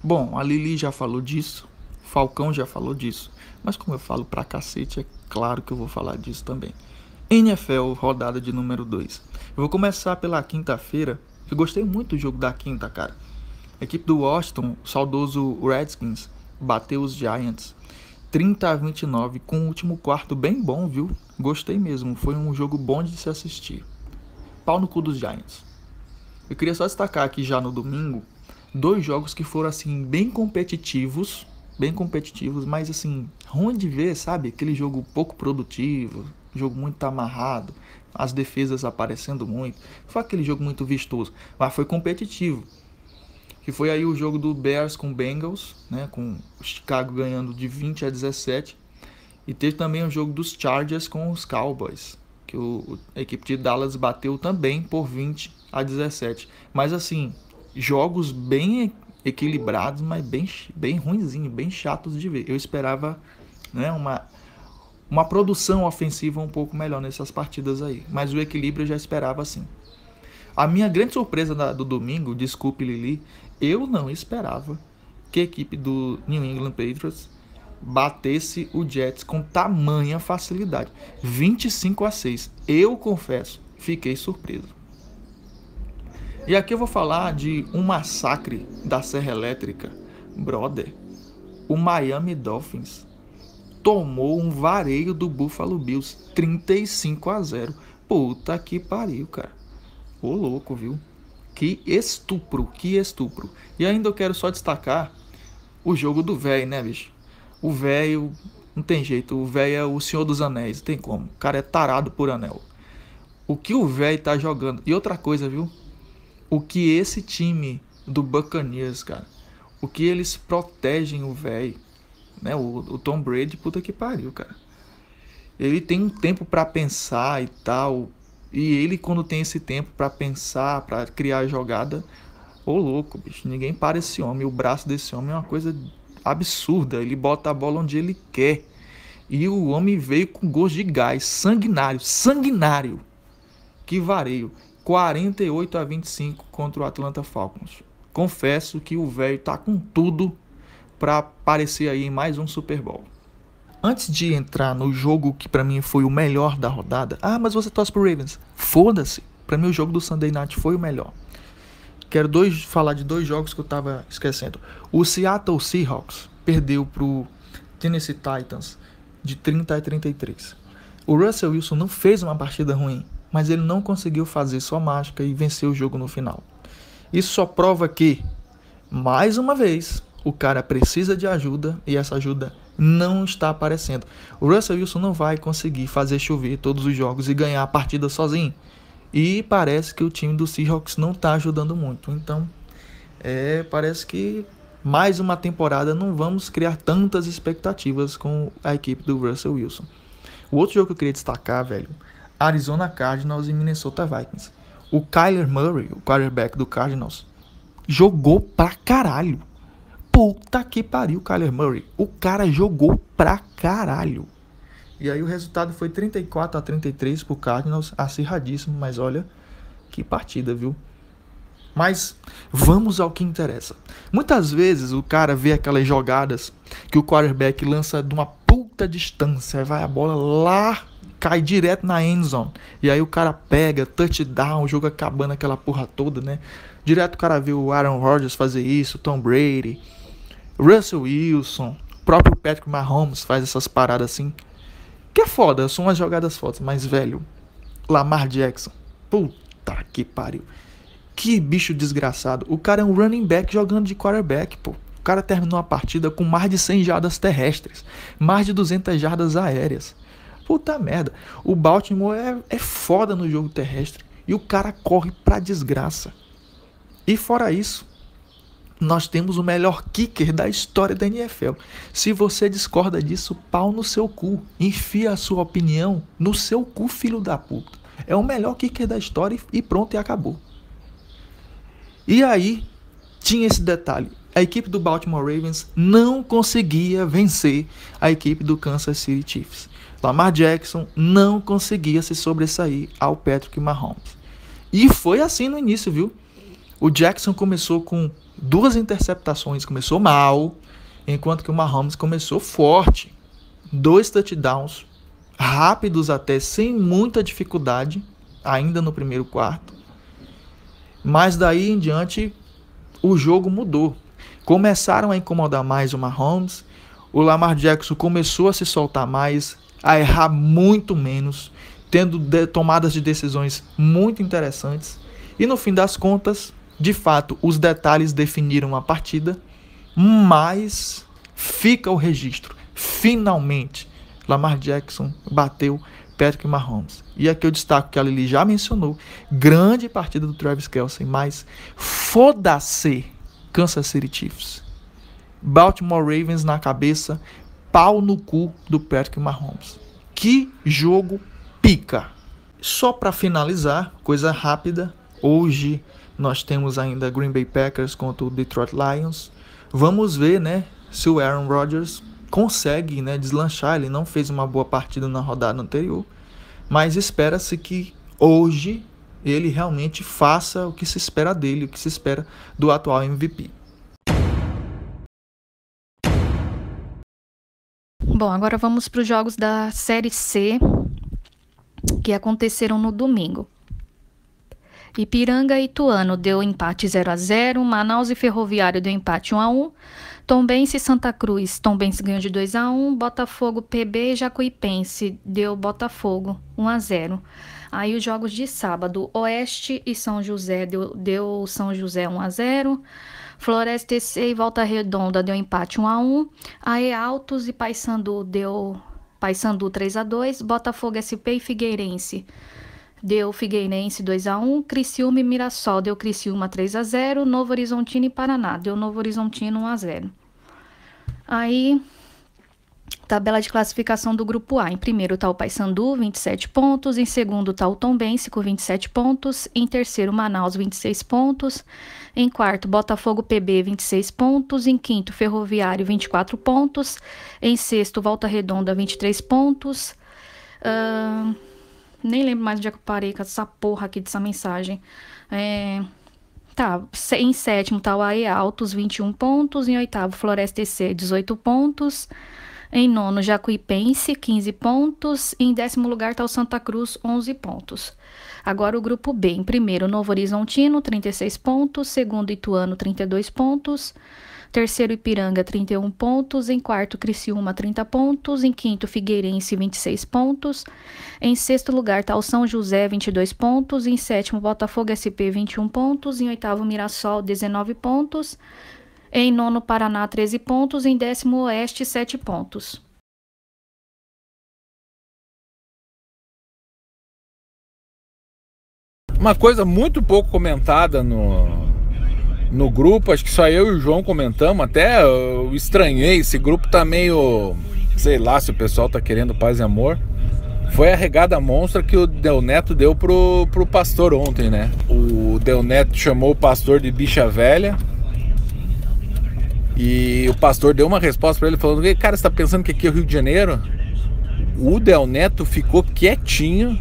Bom, a Lili já falou disso, Falcão já falou disso, mas como eu falo pra cacete, é claro que eu vou falar disso também. NFL, rodada de número 2. Eu vou começar pela quinta-feira. Eu gostei muito do jogo da quinta, cara. A equipe do Washington, o saudoso Redskins, bateu os Giants 30 a 29 com o último quarto bem bom, viu? Gostei mesmo, foi um jogo bom de se assistir. Pau no cu dos Giants. Eu queria só destacar aqui já no domingo dois jogos que foram assim bem competitivos, bem competitivos, mas assim, ruim de ver, sabe? Aquele jogo pouco produtivo, jogo muito amarrado, as defesas aparecendo muito. Foi aquele jogo muito vistoso, mas foi competitivo. Que foi aí o jogo do Bears com Bengals, né, com Chicago ganhando de 20 a 17. E teve também o jogo dos Chargers com os Cowboys, que o, a equipe de Dallas bateu também por 20 a 17. Mas assim, jogos bem equilibrados, mas bem, bem ruinzinho, bem chatos de ver. Eu esperava né, uma, uma produção ofensiva um pouco melhor nessas partidas aí. Mas o equilíbrio eu já esperava assim. A minha grande surpresa da, do domingo, desculpe Lili, eu não esperava que a equipe do New England Patriots batesse o Jets com tamanha facilidade. 25 a 6. Eu confesso, fiquei surpreso. E aqui eu vou falar de um massacre da Serra Elétrica. Brother, o Miami Dolphins tomou um vareio do Buffalo Bills 35 a 0. Puta que pariu, cara. Ô louco, viu? Que estupro, que estupro. E ainda eu quero só destacar o jogo do velho, né, bicho? O velho, não tem jeito, o velho é o Senhor dos Anéis, tem como. O cara é tarado por anel. O que o velho tá jogando. E outra coisa, viu? O que esse time do Buccaneers, cara, o que eles protegem o velho, né? O, o Tom Brady, puta que pariu, cara. Ele tem um tempo para pensar e tal. E ele, quando tem esse tempo para pensar, para criar jogada, ô louco, bicho, ninguém para esse homem. O braço desse homem é uma coisa absurda. Ele bota a bola onde ele quer. E o homem veio com gosto de gás, sanguinário, sanguinário. Que vareio. 48 a 25 contra o Atlanta Falcons. Confesso que o velho tá com tudo para aparecer aí em mais um Super Bowl. Antes de entrar no jogo que para mim foi o melhor da rodada, ah, mas você torce pro Ravens. Foda-se. Para mim o jogo do Sunday Night foi o melhor. Quero dois, falar de dois jogos que eu tava esquecendo. O Seattle Seahawks perdeu pro Tennessee Titans de 30 a 33. O Russell Wilson não fez uma partida ruim, mas ele não conseguiu fazer sua mágica e vencer o jogo no final. Isso só prova que, mais uma vez, o cara precisa de ajuda e essa ajuda não está aparecendo. O Russell Wilson não vai conseguir fazer chover todos os jogos e ganhar a partida sozinho. E parece que o time do Seahawks não está ajudando muito. Então, é, parece que mais uma temporada não vamos criar tantas expectativas com a equipe do Russell Wilson. O outro jogo que eu queria destacar, velho, Arizona Cardinals e Minnesota Vikings. O Kyler Murray, o quarterback do Cardinals, jogou pra caralho. Puta que pariu, Kyler Murray. O cara jogou pra caralho. E aí o resultado foi 34 a 33 pro Cardinals, acirradíssimo, mas olha que partida, viu? Mas vamos ao que interessa. Muitas vezes o cara vê aquelas jogadas que o quarterback lança de uma puta distância, vai a bola lá, cai direto na end zone. E aí o cara pega, touchdown, o jogo acabando aquela porra toda, né? Direto o cara vê o Aaron Rodgers fazer isso, Tom Brady, Russell Wilson, o próprio Patrick Mahomes faz essas paradas assim. Que é foda, são umas jogadas fodas, mas velho, Lamar Jackson, puta que pariu. Que bicho desgraçado. O cara é um running back jogando de quarterback, pô. O cara terminou a partida com mais de 100 jardas terrestres, mais de 200 jardas aéreas. Puta merda. O Baltimore é, é foda no jogo terrestre. E o cara corre pra desgraça. E fora isso, nós temos o melhor kicker da história da NFL. Se você discorda disso, pau no seu cu. Enfia a sua opinião no seu cu, filho da puta. É o melhor kicker da história e pronto, e acabou. E aí, tinha esse detalhe. A equipe do Baltimore Ravens não conseguia vencer a equipe do Kansas City Chiefs. Lamar Jackson não conseguia se sobressair ao Patrick Mahomes. E foi assim no início, viu? O Jackson começou com duas interceptações, começou mal, enquanto que o Mahomes começou forte. Dois touchdowns, rápidos até, sem muita dificuldade, ainda no primeiro quarto. Mas daí em diante, o jogo mudou. Começaram a incomodar mais o Mahomes, o Lamar Jackson começou a se soltar mais, a errar muito menos, tendo de tomadas de decisões muito interessantes. E no fim das contas, de fato, os detalhes definiram a partida, mas fica o registro. Finalmente, Lamar Jackson bateu Patrick Mahomes. E aqui eu destaco que a Lili já mencionou, grande partida do Travis Kelsey, mas foda-se Kansas City Chiefs. Baltimore Ravens na cabeça, pau no cu do Patrick Mahomes. Que jogo pica! Só para finalizar, coisa rápida, hoje nós temos ainda Green Bay Packers contra o Detroit Lions. Vamos ver, né, se o Aaron Rodgers consegue né, deslanchar. Ele não fez uma boa partida na rodada anterior, mas espera-se que hoje ele realmente faça o que se espera dele, o que se espera do atual MVP. Bom, agora vamos para os jogos da Série C que aconteceram no domingo. Ipiranga e Ituano deu empate 0 a 0, Manaus e Ferroviário deu empate 1 a 1, Tombense e Santa Cruz, Tombense ganhou de 2 a 1, Botafogo, PB e Jacuipense deu Botafogo 1 a 0. Aí os jogos de sábado, Oeste e São José deu, deu São José 1 a 0. Floresta e Volta Redonda deu empate 1 a 1. Aí Altos e Paysandu deu Paysandu 3 a 2, Botafogo SP e Figueirense deu Figueirense 2 a 1, Criciúma e Mirassol deu Criciúma 3 a 0, Novo Horizontino e Paraná deu Novo Horizontino 1 a 0. Aí tabela de classificação do grupo A. Em primeiro está o Paysandu, 27 pontos, em segundo está o Tombense com 27 pontos, em terceiro Manaus 26 pontos, em quarto Botafogo PB 26 pontos, em quinto Ferroviário 24 pontos, em sexto Volta Redonda 23 pontos. Uh, nem lembro mais onde é que eu parei com essa porra aqui dessa mensagem. É... Tá, em sétimo AE Altos, 21 pontos. Em oitavo, Floresta EC, 18 pontos. Em nono, Jacuipense, 15 pontos. Em décimo lugar tá o Santa Cruz, 11 pontos. Agora o grupo B. Em primeiro, Novo Horizontino, 36 pontos. Segundo, Ituano, 32 pontos. Terceiro, Ipiranga, 31 pontos. Em quarto, Criciúma, 30 pontos. Em quinto, Figueirense, 26 pontos. Em sexto lugar está o São José, 22 pontos. Em sétimo, Botafogo SP, 21 pontos. Em oitavo, Mirassol, 19 pontos. Em nono, Paraná, 13 pontos. Em décimo, Oeste, 7 pontos. Uma coisa muito pouco comentada no, no grupo, acho que só eu e o João comentamos, até eu estranhei, esse grupo tá meio, sei lá se o pessoal tá querendo paz e amor. Foi a regada monstra que o Del Neto deu pro, pro pastor ontem, né? O Del Neto chamou o pastor de bicha velha. E o pastor deu uma resposta para ele falando: Cara, você tá pensando que aqui é o Rio de Janeiro? O Del Neto ficou quietinho,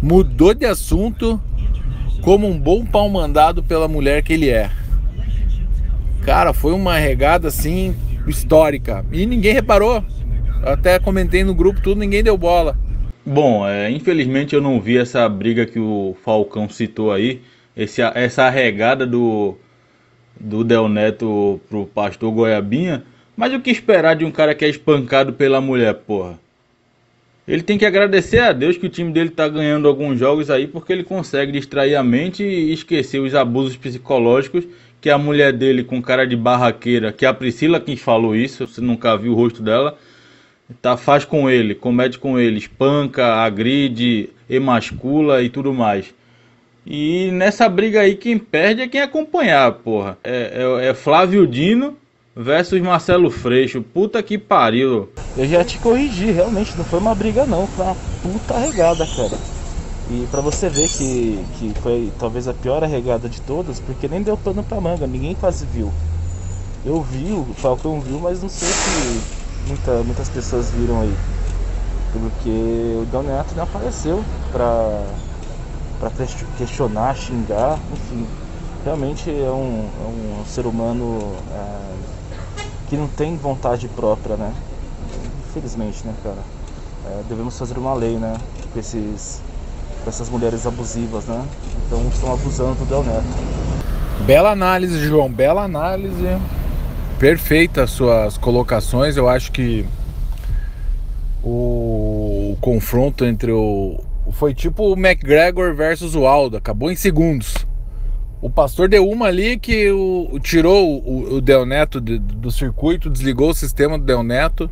mudou de assunto, como um bom pau mandado pela mulher que ele é. Cara, foi uma regada assim histórica. E ninguém reparou. Eu até comentei no grupo tudo, ninguém deu bola. Bom, é, infelizmente eu não vi essa briga que o Falcão citou aí. Esse, essa regada do, do Del Neto pro pastor Goiabinha. Mas o que esperar de um cara que é espancado pela mulher, porra? Ele tem que agradecer a Deus que o time dele tá ganhando alguns jogos aí, porque ele consegue distrair a mente e esquecer os abusos psicológicos que a mulher dele com cara de barraqueira, que a Priscila quem falou isso, você nunca viu o rosto dela, tá faz com ele, comete com ele, espanca, agride, emascula e tudo mais. E nessa briga aí quem perde é quem acompanhar, porra. É, é, é Flávio Dino versus Marcelo Freixo. Puta que pariu. Eu já te corrigi, realmente não foi uma briga não, foi uma puta regada, cara. E para você ver que, que foi talvez a pior arregada de todas, porque nem deu pano pra manga, ninguém quase viu. Eu vi, o Falcão viu, mas não sei se muita, muitas pessoas viram aí. Porque o Del Neto não apareceu pra, pra questionar, xingar, enfim. Realmente é um, é um ser humano é, que não tem vontade própria, né? Infelizmente, né, cara? É, devemos fazer uma lei, né? Com esses essas mulheres abusivas, né? Então estão abusando do Del Neto. Bela análise, João, bela análise. Perfeita as suas colocações. Eu acho que o, o confronto entre o. Foi tipo o McGregor versus o Aldo, acabou em segundos. O pastor deu uma ali que o, tirou o, o Del Neto do, do circuito, desligou o sistema do Del Neto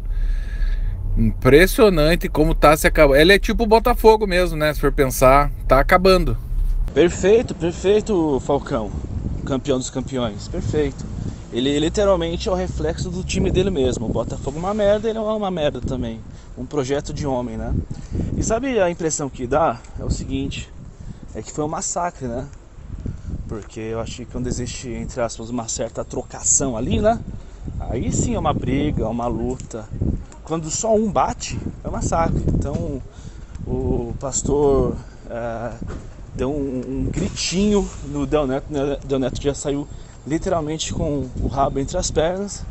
Impressionante como tá se acabando. Ele é tipo o Botafogo mesmo, né? Se for pensar, tá acabando. Perfeito, perfeito, Falcão. Campeão dos campeões. Perfeito. Ele literalmente é o reflexo do time dele mesmo. O Botafogo é uma merda, ele é uma merda também. Um projeto de homem, né? E sabe a impressão que dá? É o seguinte: é que foi um massacre, né? Porque eu acho que quando existe, entre aspas, uma certa trocação ali, né? Aí sim é uma briga, uma luta quando só um bate, é um massacre. Então o pastor é, deu um, um, gritinho no Del Neto, né? Del Neto já saiu literalmente com o rabo entre as pernas.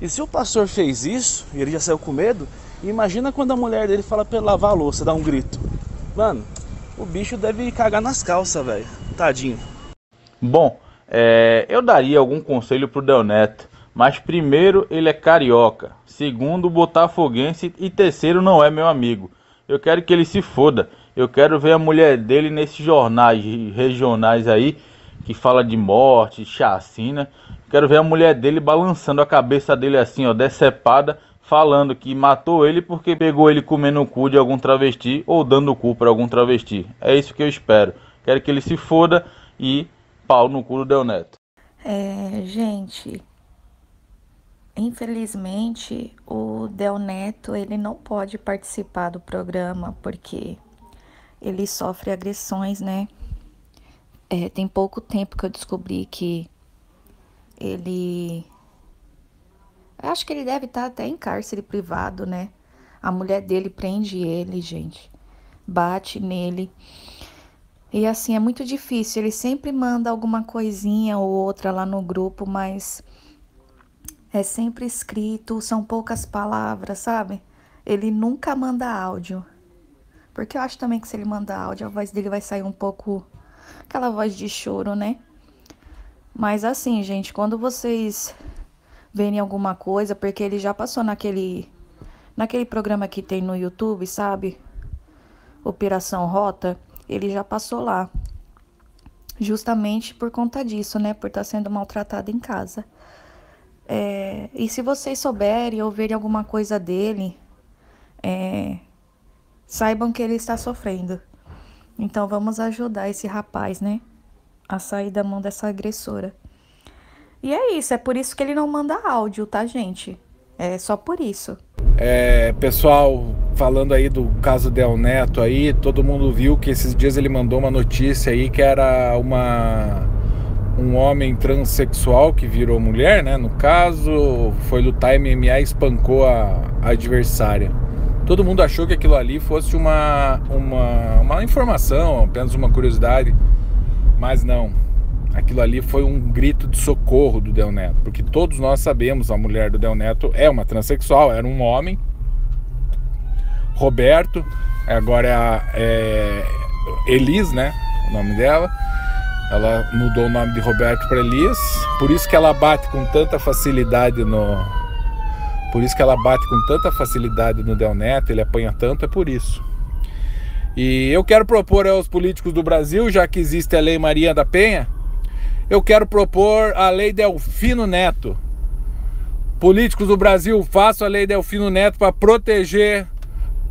E se o pastor fez isso, e ele já saiu com medo, imagina quando a mulher dele fala ele lavar a louça, dá um grito. Mano, o bicho deve cagar nas calças, velho. Tadinho. Bom, é, eu daria algum conselho pro Del Neto. Mas primeiro, ele é carioca. Segundo, botafoguense. E terceiro, não é meu amigo. Eu quero que ele se foda. Eu quero ver a mulher dele nesses jornais regionais aí que fala de morte, chacina. Quero ver a mulher dele balançando a cabeça dele assim, ó, decepada, falando que matou ele porque pegou ele comendo o cu de algum travesti ou dando o cu para algum travesti. É isso que eu espero. Quero que ele se foda e pau no cu do Del Neto. É, gente, infelizmente o Del Neto ele não pode participar do programa porque ele sofre agressões, né? É, tem pouco tempo que eu descobri que ele. Acho que ele deve estar até em cárcere privado, né? A mulher dele prende ele, gente. Bate nele. E assim, é muito difícil. Ele sempre manda alguma coisinha ou outra lá no grupo, mas é sempre escrito, são poucas palavras, sabe? Ele nunca manda áudio. Porque eu acho também que se ele mandar áudio, a voz dele vai sair um pouco aquela voz de choro, né? Mas assim, gente, quando vocês verem alguma coisa, porque ele já passou naquele naquele programa que tem no YouTube, sabe? Operação Rota, ele já passou lá. Justamente por conta disso, né? Por estar tá sendo maltratado em casa. É, e se vocês souberem ou verem alguma coisa dele, é, saibam que ele está sofrendo. Então vamos ajudar esse rapaz, né? A sair da mão dessa agressora. E é isso, é por isso que ele não manda áudio, tá, gente? É só por isso. É, pessoal, falando aí do caso Del Neto aí, todo mundo viu que esses dias ele mandou uma notícia aí que era uma um homem transexual que virou mulher, né? No caso, foi lutar MMA e espancou a, a adversária. Todo mundo achou que aquilo ali fosse uma, uma, uma informação, apenas uma curiosidade, mas não. Aquilo ali foi um grito de socorro do Del Neto, porque todos nós sabemos a mulher do Del Neto é uma transexual, era um homem. Roberto, agora é, a, é Elis, né? O nome dela. Ela mudou o nome de Roberto para Elis, por isso que ela bate com tanta facilidade no, por isso que ela bate com tanta facilidade no Del Neto, ele apanha tanto, é por isso. E eu quero propor aos políticos do Brasil, já que existe a Lei Maria da Penha, eu quero propor a Lei Delfino Neto. Políticos do Brasil, façam a Lei Delfino Neto para proteger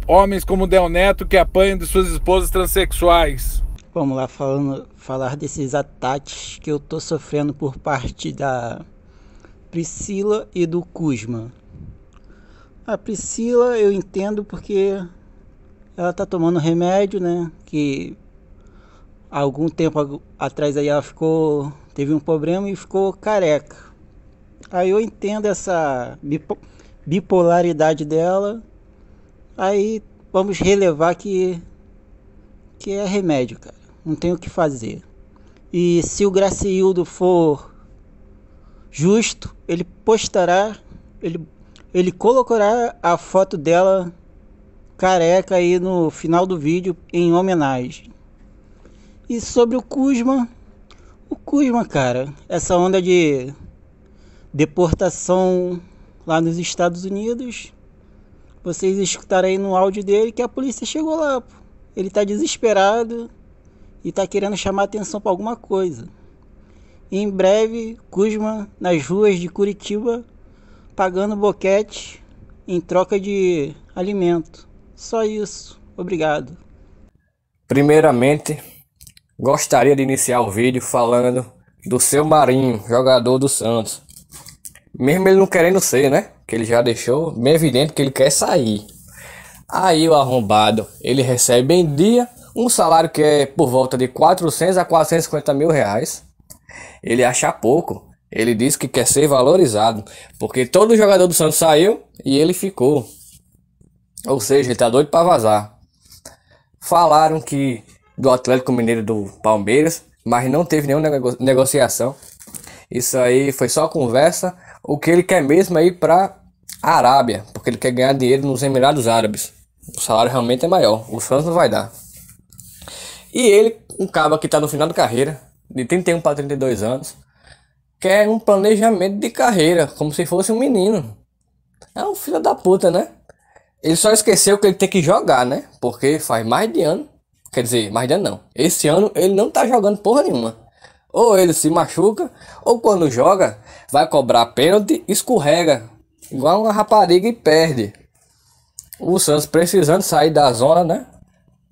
homens como Del Neto que apanham de suas esposas transexuais. Vamos lá falando, falar desses ataques que eu tô sofrendo por parte da Priscila e do Kuzma. A Priscila eu entendo porque ela tá tomando remédio, né? Que algum tempo atrás aí ela ficou. Teve um problema e ficou careca. Aí eu entendo essa bipolaridade dela. Aí vamos relevar que. que é remédio, cara. Não tem o que fazer. E se o Graciildo for justo, ele postará. Ele ele colocará a foto dela careca aí no final do vídeo em homenagem. E sobre o Kuzma, o Kuzma, cara, essa onda de deportação lá nos Estados Unidos, vocês escutaram aí no áudio dele que a polícia chegou lá. Pô. Ele tá desesperado e tá querendo chamar atenção para alguma coisa. E em breve, Kuzma nas ruas de Curitiba pagando boquete em troca de alimento. Só isso. Obrigado. Primeiramente, gostaria de iniciar o vídeo falando do seu Marinho, jogador do Santos. Mesmo ele não querendo ser, né? Que ele já deixou bem evidente que ele quer sair. Aí o arrombado, ele recebe em dia um salário que é por volta de 400 a 450 mil reais. Ele acha pouco. Ele disse que quer ser valorizado, porque todo jogador do Santos saiu e ele ficou. Ou seja, ele tá doido para vazar. Falaram que do Atlético Mineiro do Palmeiras, mas não teve nenhuma nego negociação. Isso aí foi só conversa. O que ele quer mesmo é ir para Arábia, porque ele quer ganhar dinheiro nos Emirados Árabes. O salário realmente é maior. O Santos não vai dar. E ele, um cabo que está no final da carreira, de 31 para 32 anos, quer um planejamento de carreira, como se fosse um menino. É um filho da puta, né? Ele só esqueceu que ele tem que jogar, né? Porque faz mais de ano. Quer dizer, mais ano não. Esse ano ele não tá jogando porra nenhuma. Ou ele se machuca, ou quando joga, vai cobrar pênalti, escorrega. Igual uma rapariga e perde. O Santos precisando sair da zona, né?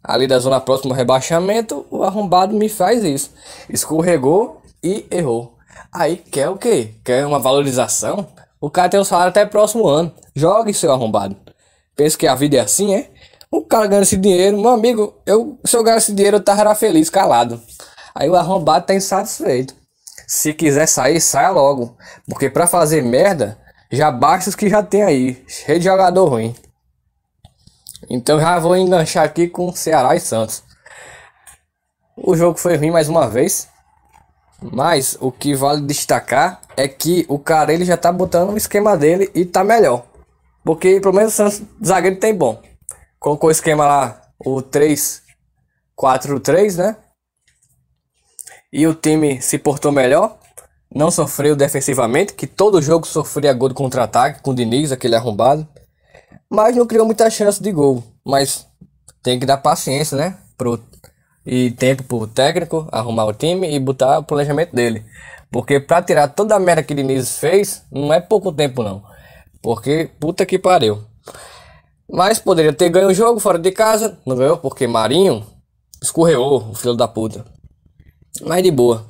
Ali da zona próxima ao rebaixamento, o arrombado me faz isso. Escorregou e errou. Aí quer o quê? Quer uma valorização? O cara tem o salário até próximo ano. Jogue, seu arrombado. Pensa que a vida é assim, é? O cara ganha esse dinheiro, meu amigo, eu, se eu ganhasse dinheiro, eu tava feliz, calado. Aí o arrombado tá insatisfeito. Se quiser sair, saia logo. Porque pra fazer merda, já basta os que já tem aí. Cheio de jogador ruim. Então já vou enganchar aqui com Ceará e Santos. O jogo foi ruim mais uma vez. Mas o que vale destacar é que o cara ele já tá botando o esquema dele e tá melhor. Porque pelo menos o Santos zagueiro tem bom. Colocou o esquema lá, o 3-4-3, né? E o time se portou melhor. Não sofreu defensivamente, que todo jogo sofria gol de contra-ataque com o Diniz, aquele arrombado. Mas não criou muita chance de gol. Mas tem que dar paciência, né? Pro, e tempo pro técnico arrumar o time e botar o planejamento dele. Porque pra tirar toda a merda que o Diniz fez, não é pouco tempo não. Porque puta que pariu. Mas poderia ter ganho o jogo fora de casa. Não ganhou porque Marinho escorregou, o filho da puta. Mas de boa.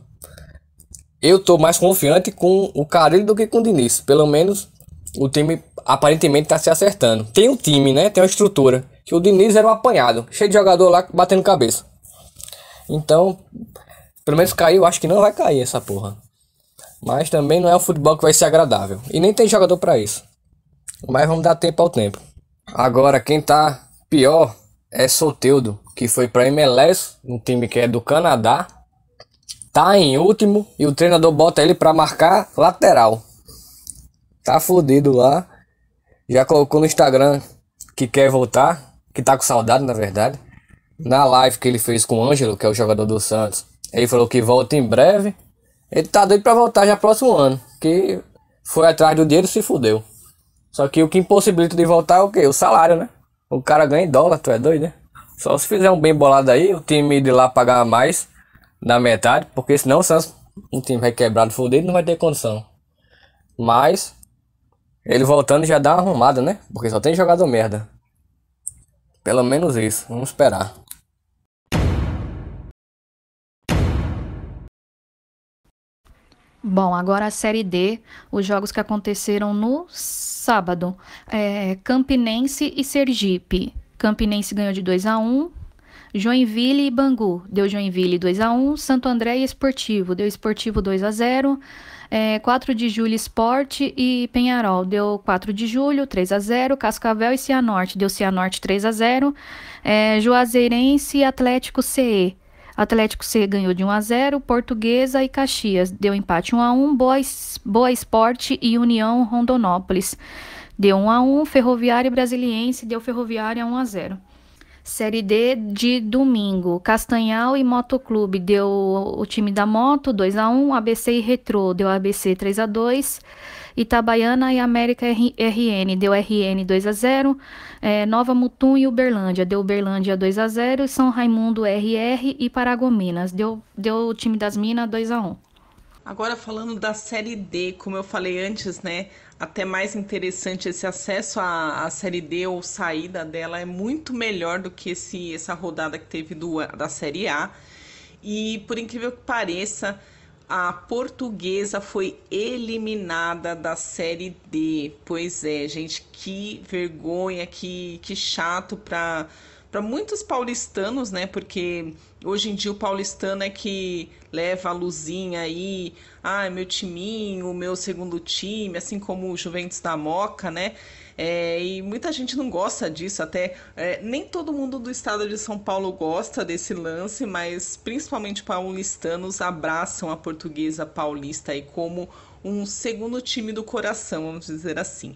Eu tô mais confiante com o Carilho do que com o Diniz. Pelo menos o time aparentemente tá se acertando. Tem um time, né? Tem uma estrutura. Que o Diniz era um apanhado. Cheio de jogador lá batendo cabeça. Então, pelo menos caiu. Acho que não vai cair essa porra. Mas também não é um futebol que vai ser agradável. E nem tem jogador para isso. Mas vamos dar tempo ao tempo. Agora, quem tá pior é Soteudo, que foi pra MLS, um time que é do Canadá. Tá em último e o treinador bota ele pra marcar lateral. Tá fudido lá. Já colocou no Instagram que quer voltar, que tá com saudade, na verdade. Na live que ele fez com o Ângelo, que é o jogador do Santos, ele falou que volta em breve. Ele tá doido pra voltar já próximo ano, que foi atrás do dinheiro e se fudeu. Só que o que impossibilita de voltar é o quê? O salário, né? O cara ganha em dólar, tu é doido, né? Só se fizer um bem bolado aí, o time de lá pagar mais na metade, porque senão o Santos, um time vai quebrado, fudido, não vai ter condição. Mas, ele voltando já dá uma arrumada, né? Porque só tem jogador merda. Pelo menos isso, vamos esperar. Bom, agora a Série D, os jogos que aconteceram no sábado. É, Campinense e Sergipe. Campinense ganhou de 2 a 1 Joinville e Bangu, deu Joinville 2 a 1 Santo André e Esportivo, deu Esportivo 2 a 0 é, 4 de julho Esporte e Penharol, deu 4 de julho 3 a 0 Cascavel e Cianorte, deu Cianorte 3 a 0 é, Juazeirense e Atlético CE, Atlético C ganhou de 1 a 0, Portuguesa e Caxias deu empate 1 a 1, Boa, Boa Esporte e União Rondonópolis deu 1 a 1, Ferroviária e Brasiliense deu Ferroviária 1 a 0. Série D de domingo, Castanhal e Motoclube deu o time da Moto 2 a 1, ABC e Retro deu ABC 3 a 2. Itabaiana e América RN deu RN 2 a 0. É, Nova Mutum e Uberlândia deu Uberlândia 2 a 0. São Raimundo RR e Paragominas deu, deu o time das Minas 2 a 1. Agora falando da Série D, como eu falei antes, né? Até mais interessante esse acesso à, à Série D ou saída dela é muito melhor do que esse, essa rodada que teve do, da Série A. E por incrível que pareça, a portuguesa foi eliminada da Série D. Pois é, gente, que vergonha, que, que chato para para muitos paulistanos, né? Porque hoje em dia o paulistano é que leva a luzinha aí, ah, meu timinho, meu segundo time, assim como o Juventus da Moca, né? É, e muita gente não gosta disso, até é, nem todo mundo do estado de São Paulo gosta desse lance, mas principalmente paulistanos abraçam a portuguesa paulista aí como um segundo time do coração, vamos dizer assim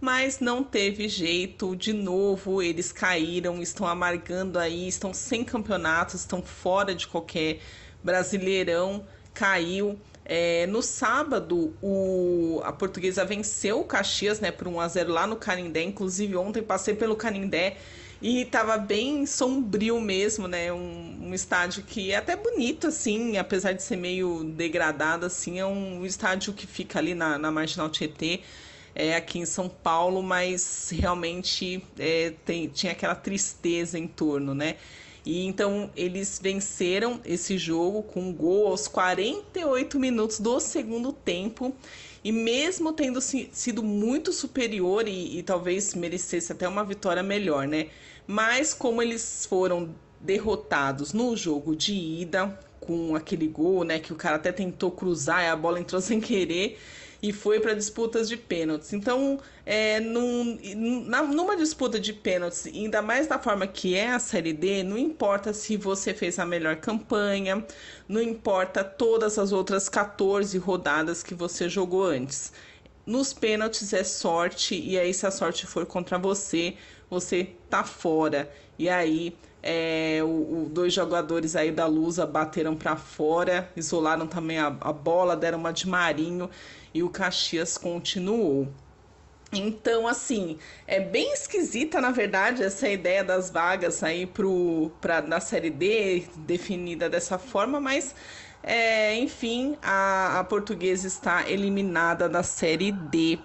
mas não teve jeito. De novo, eles caíram, estão amargando aí, estão sem campeonato, estão fora de qualquer brasileirão. Caiu. É, no sábado, o, a portuguesa venceu o Caxias né, por 1 a 0 lá no Canindé. Inclusive, ontem passei pelo Canindé e tava bem sombrio mesmo, né? Um, um, estádio que é até bonito, assim, apesar de ser meio degradado, assim, é um estádio que fica ali na, na Marginal Tietê é, aqui em São Paulo, mas realmente é, tem, tinha aquela tristeza em torno, né? E então eles venceram esse jogo com um gol aos 48 minutos do segundo tempo. E mesmo tendo sido muito superior e, e talvez merecesse até uma vitória melhor, né? Mas como eles foram derrotados no jogo de ida, com aquele gol, né? Que o cara até tentou cruzar e a bola entrou sem querer e foi para disputas de pênaltis. Então, é, num, na, numa disputa de pênaltis, ainda mais da forma que é a Série D, não importa se você fez a melhor campanha, não importa todas as outras 14 rodadas que você jogou antes. Nos pênaltis é sorte, e aí se a sorte for contra você, você tá fora. E aí é, o, o, dois jogadores aí da Lusa bateram para fora, isolaram também a, a bola, deram uma de Marinho e o Caxias continuou. Então, assim, é bem esquisita, na verdade, essa ideia das vagas aí pro, pra, na Série D, definida dessa forma, mas, é, enfim, a, a portuguesa está eliminada da Série D.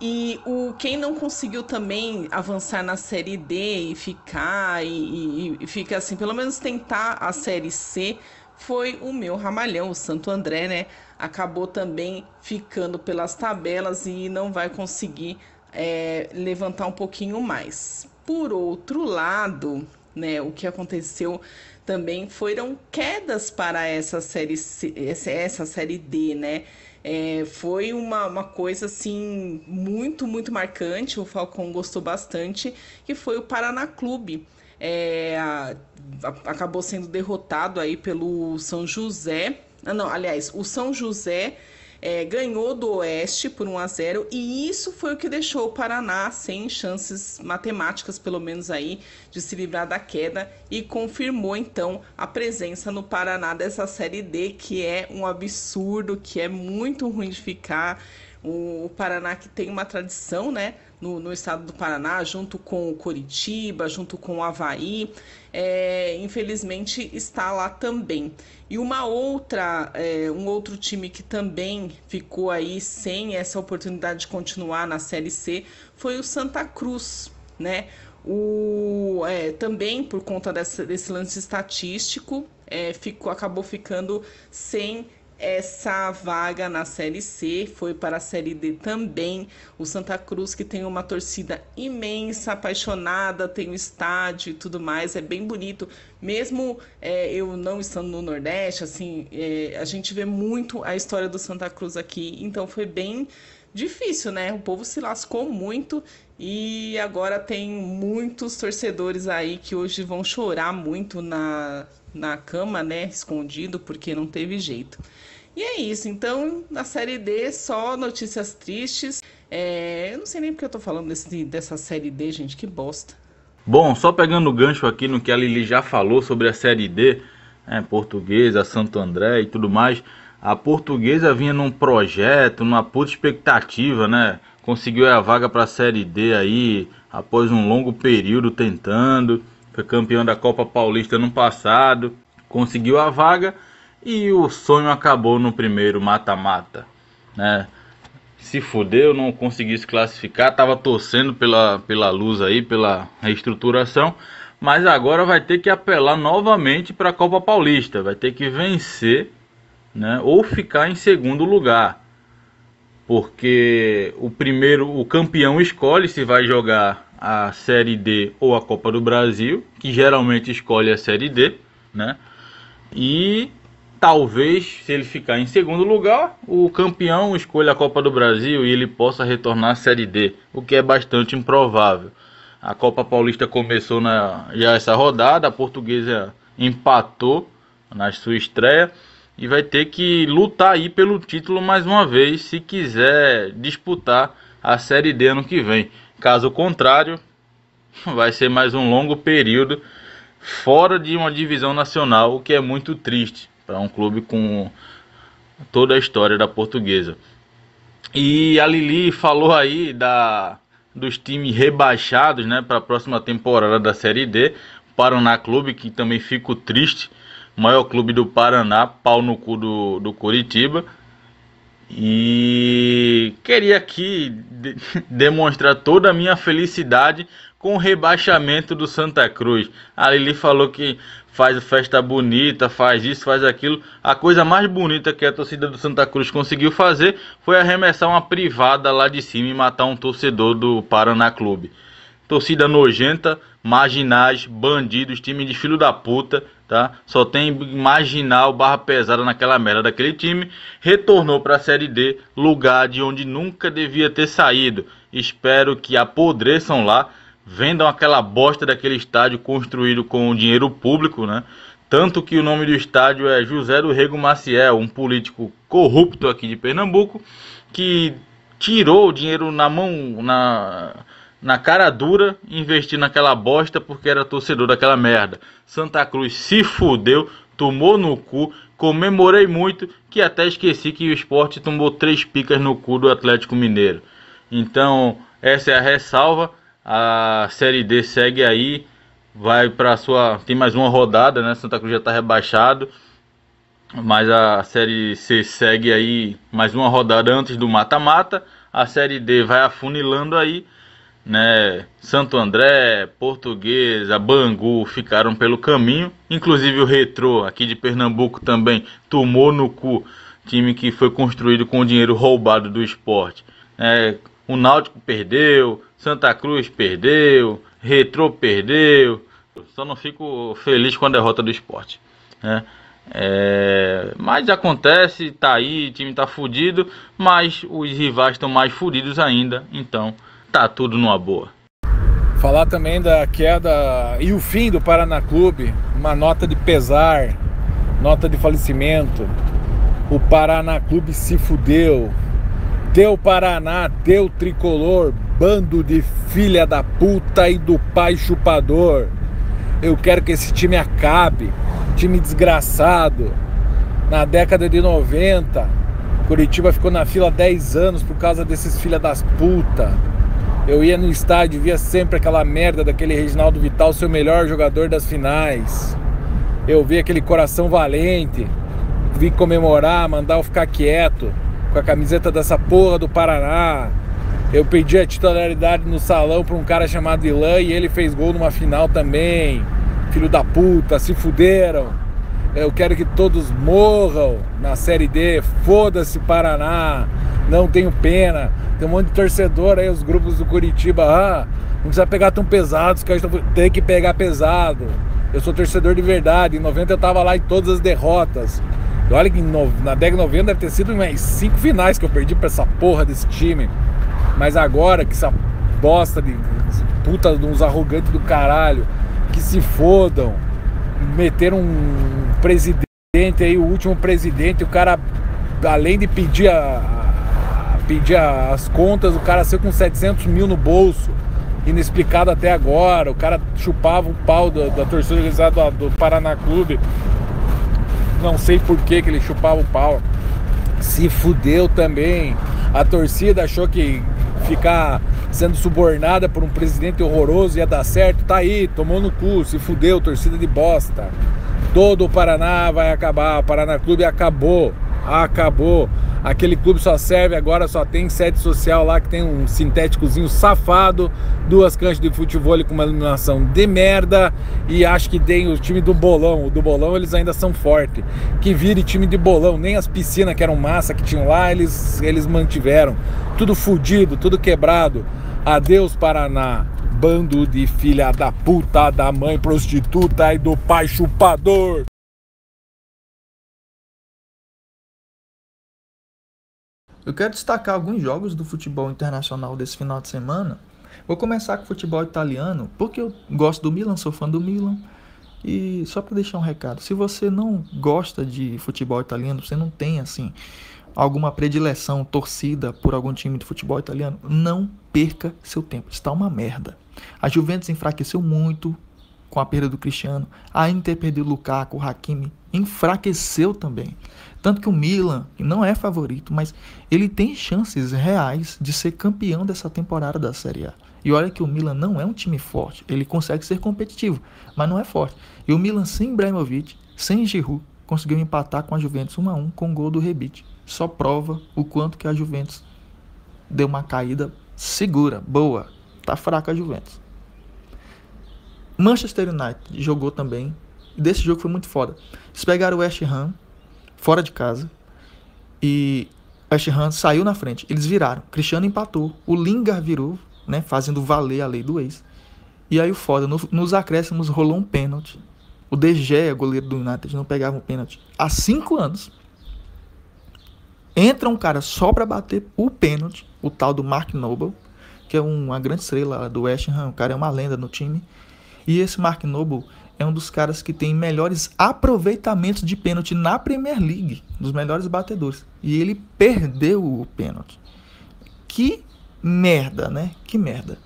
E o quem não conseguiu também avançar na série D e ficar e, e, e fica assim, pelo menos tentar a série C foi o meu ramalhão, o Santo André, né? Acabou também ficando pelas tabelas e não vai conseguir é, levantar um pouquinho mais. Por outro lado, né, o que aconteceu também foram quedas para essa série C, essa série D, né? É, foi uma, uma coisa assim muito, muito marcante. O Falcão gostou bastante, que foi o Paraná Clube. É, a, a, acabou sendo derrotado aí pelo São José. Ah, não, aliás, o São José é, ganhou do Oeste por 1 a 0 e isso foi o que deixou o Paraná sem chances matemáticas, pelo menos aí, de se livrar da queda e confirmou então a presença no Paraná dessa Série D, que é um absurdo, que é muito ruim de ficar. O Paraná que tem uma tradição, né? No, no estado do Paraná, junto com o Coritiba, junto com o Havaí, é, infelizmente está lá também. E uma outra, é, um outro time que também ficou aí sem essa oportunidade de continuar na Série C foi o Santa Cruz, né? O, é, também por conta dessa, desse lance estatístico, é, ficou, acabou ficando sem essa vaga na Série C foi para a Série D também. O Santa Cruz, que tem uma torcida imensa, apaixonada, tem um estádio e tudo mais, é bem bonito. Mesmo é, eu não estando no Nordeste, assim, é, a gente vê muito a história do Santa Cruz aqui, então foi bem difícil, né? O povo se lascou muito e agora tem muitos torcedores aí que hoje vão chorar muito na, na cama, né? Escondido, porque não teve jeito. E é isso. Então, na série D, só notícias tristes. É, eu não sei nem porque eu tô falando desse, dessa série D, gente, que bosta. Bom, só pegando o gancho aqui no que a Lili já falou sobre a série D, é, portuguesa, Santo André e tudo mais. A portuguesa vinha num projeto, numa puta expectativa, né? Conseguiu a vaga para a série D aí, após um longo período tentando. Foi campeão da Copa Paulista no passado. Conseguiu a vaga e o sonho acabou no primeiro mata-mata, né? Se fudeu, não consegui se classificar, tava torcendo pela, pela luz aí, pela reestruturação, mas agora vai ter que apelar novamente para a Copa Paulista, vai ter que vencer, né? Ou ficar em segundo lugar, porque o primeiro, o campeão escolhe se vai jogar a Série D ou a Copa do Brasil, que geralmente escolhe a Série D, né? E talvez, se ele ficar em segundo lugar, o campeão escolha a Copa do Brasil e ele possa retornar à Série D, o que é bastante improvável. A Copa Paulista começou na, já essa rodada, a portuguesa empatou na sua estreia e vai ter que lutar aí pelo título mais uma vez se quiser disputar a Série D ano que vem. Caso contrário, vai ser mais um longo período fora de uma divisão nacional, o que é muito triste para um clube com toda a história da portuguesa. E a Lili falou aí da dos times rebaixados, né, para a próxima temporada da Série D. Paraná Clube, que também fico triste, maior clube do Paraná, pau no cu do, do Curitiba. E queria aqui de demonstrar toda a minha felicidade com o rebaixamento do Santa Cruz. A Lili falou que faz festa bonita, faz isso, faz aquilo. A coisa mais bonita que a torcida do Santa Cruz conseguiu fazer foi arremessar uma privada lá de cima e matar um torcedor do Paraná Clube. Torcida nojenta, marginais, bandidos, time de filho da puta, tá? Só tem marginal, barra pesada naquela merda daquele time. Retornou para a Série D, lugar de onde nunca devia ter saído. Espero que apodreçam lá vendam aquela bosta daquele estádio construído com dinheiro público, né? Tanto que o nome do estádio é José do Rego Maciel, um político corrupto aqui de Pernambuco, que tirou o dinheiro na mão, na, na cara dura, investir naquela bosta porque era torcedor daquela merda. Santa Cruz se fudeu, tomou no cu, comemorei muito, que até esqueci que o esporte tomou três picas no cu do Atlético Mineiro. Então, essa é a ressalva. A Série D segue aí, vai para sua. Tem mais uma rodada, né? Santa Cruz já está rebaixado. Mas a Série C segue aí mais uma rodada antes do mata-mata. A Série D vai afunilando aí, né? Santo André, Portuguesa, Bangu ficaram pelo caminho. Inclusive o Retrô, aqui de Pernambuco também, tomou no cu. Time que foi construído com dinheiro roubado do esporte. É, o Náutico perdeu, Santa Cruz perdeu, Retrô perdeu. Só não fico feliz com a derrota do esporte. Né? É, mas acontece, tá aí, o time tá fudido, mas os rivais estão mais fudidos ainda, então tá tudo numa boa. Falar também da queda e o fim do Paraná Clube, uma nota de pesar, nota de falecimento. O Paraná Clube se fudeu. Deu Paraná, deu tricolor, bando de filha da puta e do pai chupador. Eu quero que esse time acabe. Time desgraçado. Na década de 90, Curitiba ficou na fila 10 anos por causa desses filha das puta. Eu ia no estádio, via sempre aquela merda daquele Reginaldo Vital, seu melhor jogador das finais. Eu vi aquele coração valente, vi comemorar, mandar eu ficar quieto, com a camiseta dessa porra do Paraná. Eu pedi a titularidade no salão para um cara chamado Ilan e ele fez gol numa final também. Filho da puta, se fuderam. Eu quero que todos morram na Série D. Foda-se Paraná. Não tenho pena. Tem um monte de torcedor aí, os grupos do Curitiba. Ah, não precisa pegar tão pesados, que tem que pegar pesado. Eu sou torcedor de verdade. Em 90 eu tava lá em todas as derrotas. E olha que na década de 90 deve ter sido mais cinco finais que eu perdi pra essa porra desse time. Mas agora que essa bosta de puta de uns arrogantes do caralho que se fodam, meteram um presidente aí, o último presidente, o cara além de pedir a, a pedir as contas, o cara saiu com 700 mil no bolso, inexplicado até agora. O cara chupava o pau da, da torcida organizada do, do Paraná Clube. Não sei por que, que ele chupava o pau. Se fudeu também. A torcida achou que ficar sendo subornada por um presidente horroroso ia dar certo, tá aí, tomou no cu, se fudeu, torcida de bosta. Todo o Paraná vai acabar, o Paraná Clube acabou, acabou. Aquele clube só serve agora, só tem sede social lá que tem um sintéticozinho safado, duas canchas de futebol com uma iluminação de merda e acho que tem o time do bolão. O do bolão eles ainda são fortes. Que vire time de bolão, nem as piscinas que eram massa que tinham lá, eles, eles mantiveram. Tudo fudido, tudo quebrado. Adeus Paraná. Bando de filha da puta, da mãe prostituta e do pai chupador. Eu quero destacar alguns jogos do futebol internacional desse final de semana. Vou começar com o futebol italiano, porque eu gosto do Milan, sou fã do Milan. E só para deixar um recado, se você não gosta de futebol italiano, você não tem assim alguma predileção, torcida por algum time de futebol italiano, não perca seu tempo. Está uma merda. A Juventus enfraqueceu muito com a perda do Cristiano. A Inter perdeu o Lukaku, o Hakimi, enfraqueceu também. Tanto que o Milan, não é favorito, mas ele tem chances reais de ser campeão dessa temporada da Série A. E olha que o Milan não é um time forte, ele consegue ser competitivo, mas não é forte. E o Milan sem Ibrahimovic, sem Giroud, conseguiu empatar com a Juventus 1 a 1 com o gol do Rebic. Só prova o quanto que a Juventus deu uma caída segura, boa. Tá fraca a Juventus. Manchester United jogou também. Desse jogo foi muito foda. Eles pegaram o West Ham fora de casa e West Ham saiu na frente. Eles viraram. Cristiano empatou. O Lingard virou, né, fazendo valer a lei do ex. E aí o foda, no, nos acréscimos rolou um pênalti. O De goleiro do United, não pegava um pênalti há cinco anos. Entra um cara só para bater o pênalti, o tal do Mark Noble, que é uma grande estrela do West Ham, o cara é uma lenda no time. E esse Mark Noble é um dos caras que tem melhores aproveitamentos de pênalti na Premier League, dos melhores batedores. E ele perdeu o pênalti. Que merda, né? Que merda.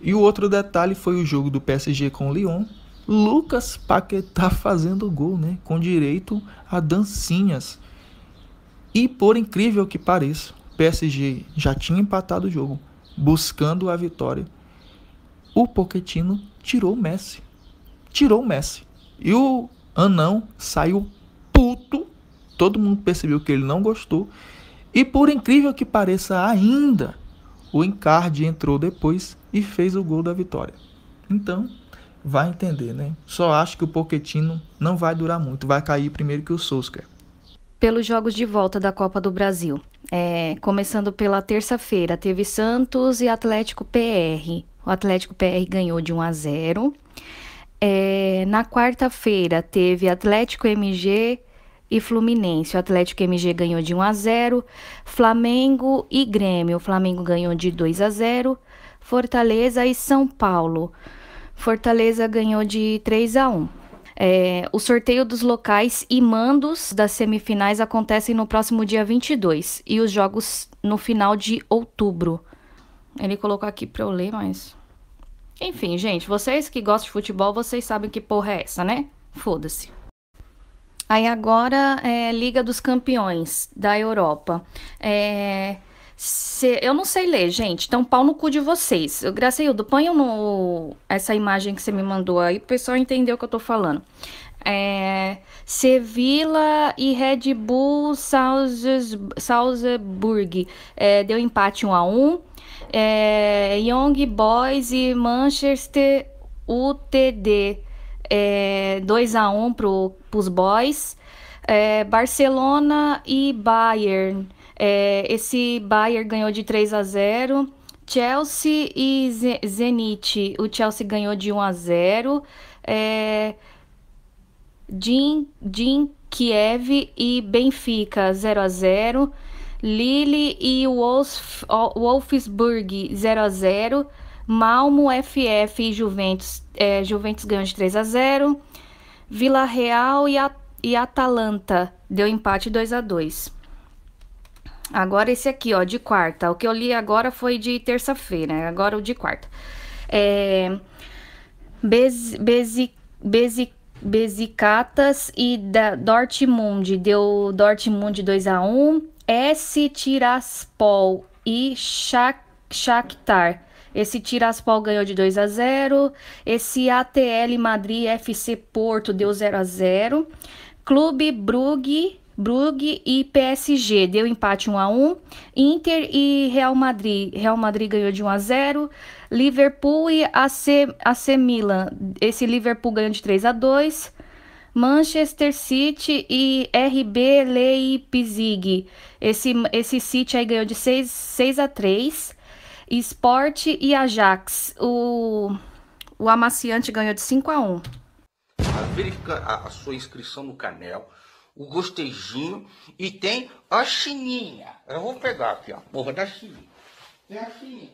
E o outro detalhe foi o jogo do PSG com o Lyon. Lucas Paquetá fazendo gol, né? Com direito a dancinhas. E por incrível que pareça, o PSG já tinha empatado o jogo, buscando a vitória. O Pochettino tirou o Messi tirou o Messi. E o anão saiu puto. Todo mundo percebeu que ele não gostou. E por incrível que pareça ainda, o Encarde entrou depois e fez o gol da vitória. Então, vai entender, né? Só acho que o Poquetino não vai durar muito, vai cair primeiro que o Solskjaer. Pelos jogos de volta da Copa do Brasil. É, começando pela terça-feira, teve Santos e Atlético PR. O Atlético PR ganhou de 1 a 0. É, na quarta-feira teve Atlético MG e Fluminense. O Atlético MG ganhou de 1 a 0, Flamengo e Grêmio. O Flamengo ganhou de 2 a 0, Fortaleza e São Paulo. Fortaleza ganhou de 3 a 1. É, o sorteio dos locais e mandos das semifinais acontecem no próximo dia 22 e os jogos no final de outubro. Ele colocou aqui para eu ler, mas enfim, gente, vocês que gostam de futebol, vocês sabem que porra é essa, né? Foda-se. Aí agora é Liga dos Campeões da Europa. É, se, eu não sei ler, gente. Então, pau no cu de vocês. Graciildo, ponham no, essa imagem que você me mandou aí, o pessoal entender o que eu tô falando. É, Sevilla e Red Bull Salzburg. É, deu empate 1 a 1 é, Young Boys e Manchester UTD é, 2 a 1 para os boys. É, Barcelona e Bayern. É, esse Bayern ganhou de 3 a 0. Chelsea e Zenit. O Chelsea ganhou de 1 a 0. É, Jin, Jin Kiev e Benfica 0 a 0. Lille e Wolf, Wolfsburg 0 a 0 Malmo, FF e Juventus, é, Juventus ganhou de 3 a 0 Vila Real e, a, e Atalanta deu empate 2 a 2 Agora esse aqui, ó, de quarta. O que eu li agora foi de terça-feira, agora o de quarta. É, Bez, Bezi, Bezi, Bezicatas e da Dortmund deu Dortmund 2 a 1 S. Tiraspol e Shakhtar. Esse Tiraspol ganhou de 2 a 0. Esse ATL Madrid FC Porto deu 0 a 0. Clube Brugge, Brugge e PSG deu empate 1 a 1. Inter e Real Madrid, Real Madrid ganhou de 1 a 0. Liverpool e AC, AC Milan, esse Liverpool ganhou de 3 a 2. Manchester City e RB Leipzig. Esse, esse City aí ganhou de 6, 6 a 3. Esporte e Ajax. O, o amaciante ganhou de 5 a 1 Verifica a, a sua inscrição no Canel, o gostejinho e tem a chininha. Eu vou pegar aqui, a porra da chininha. Tem a chininha.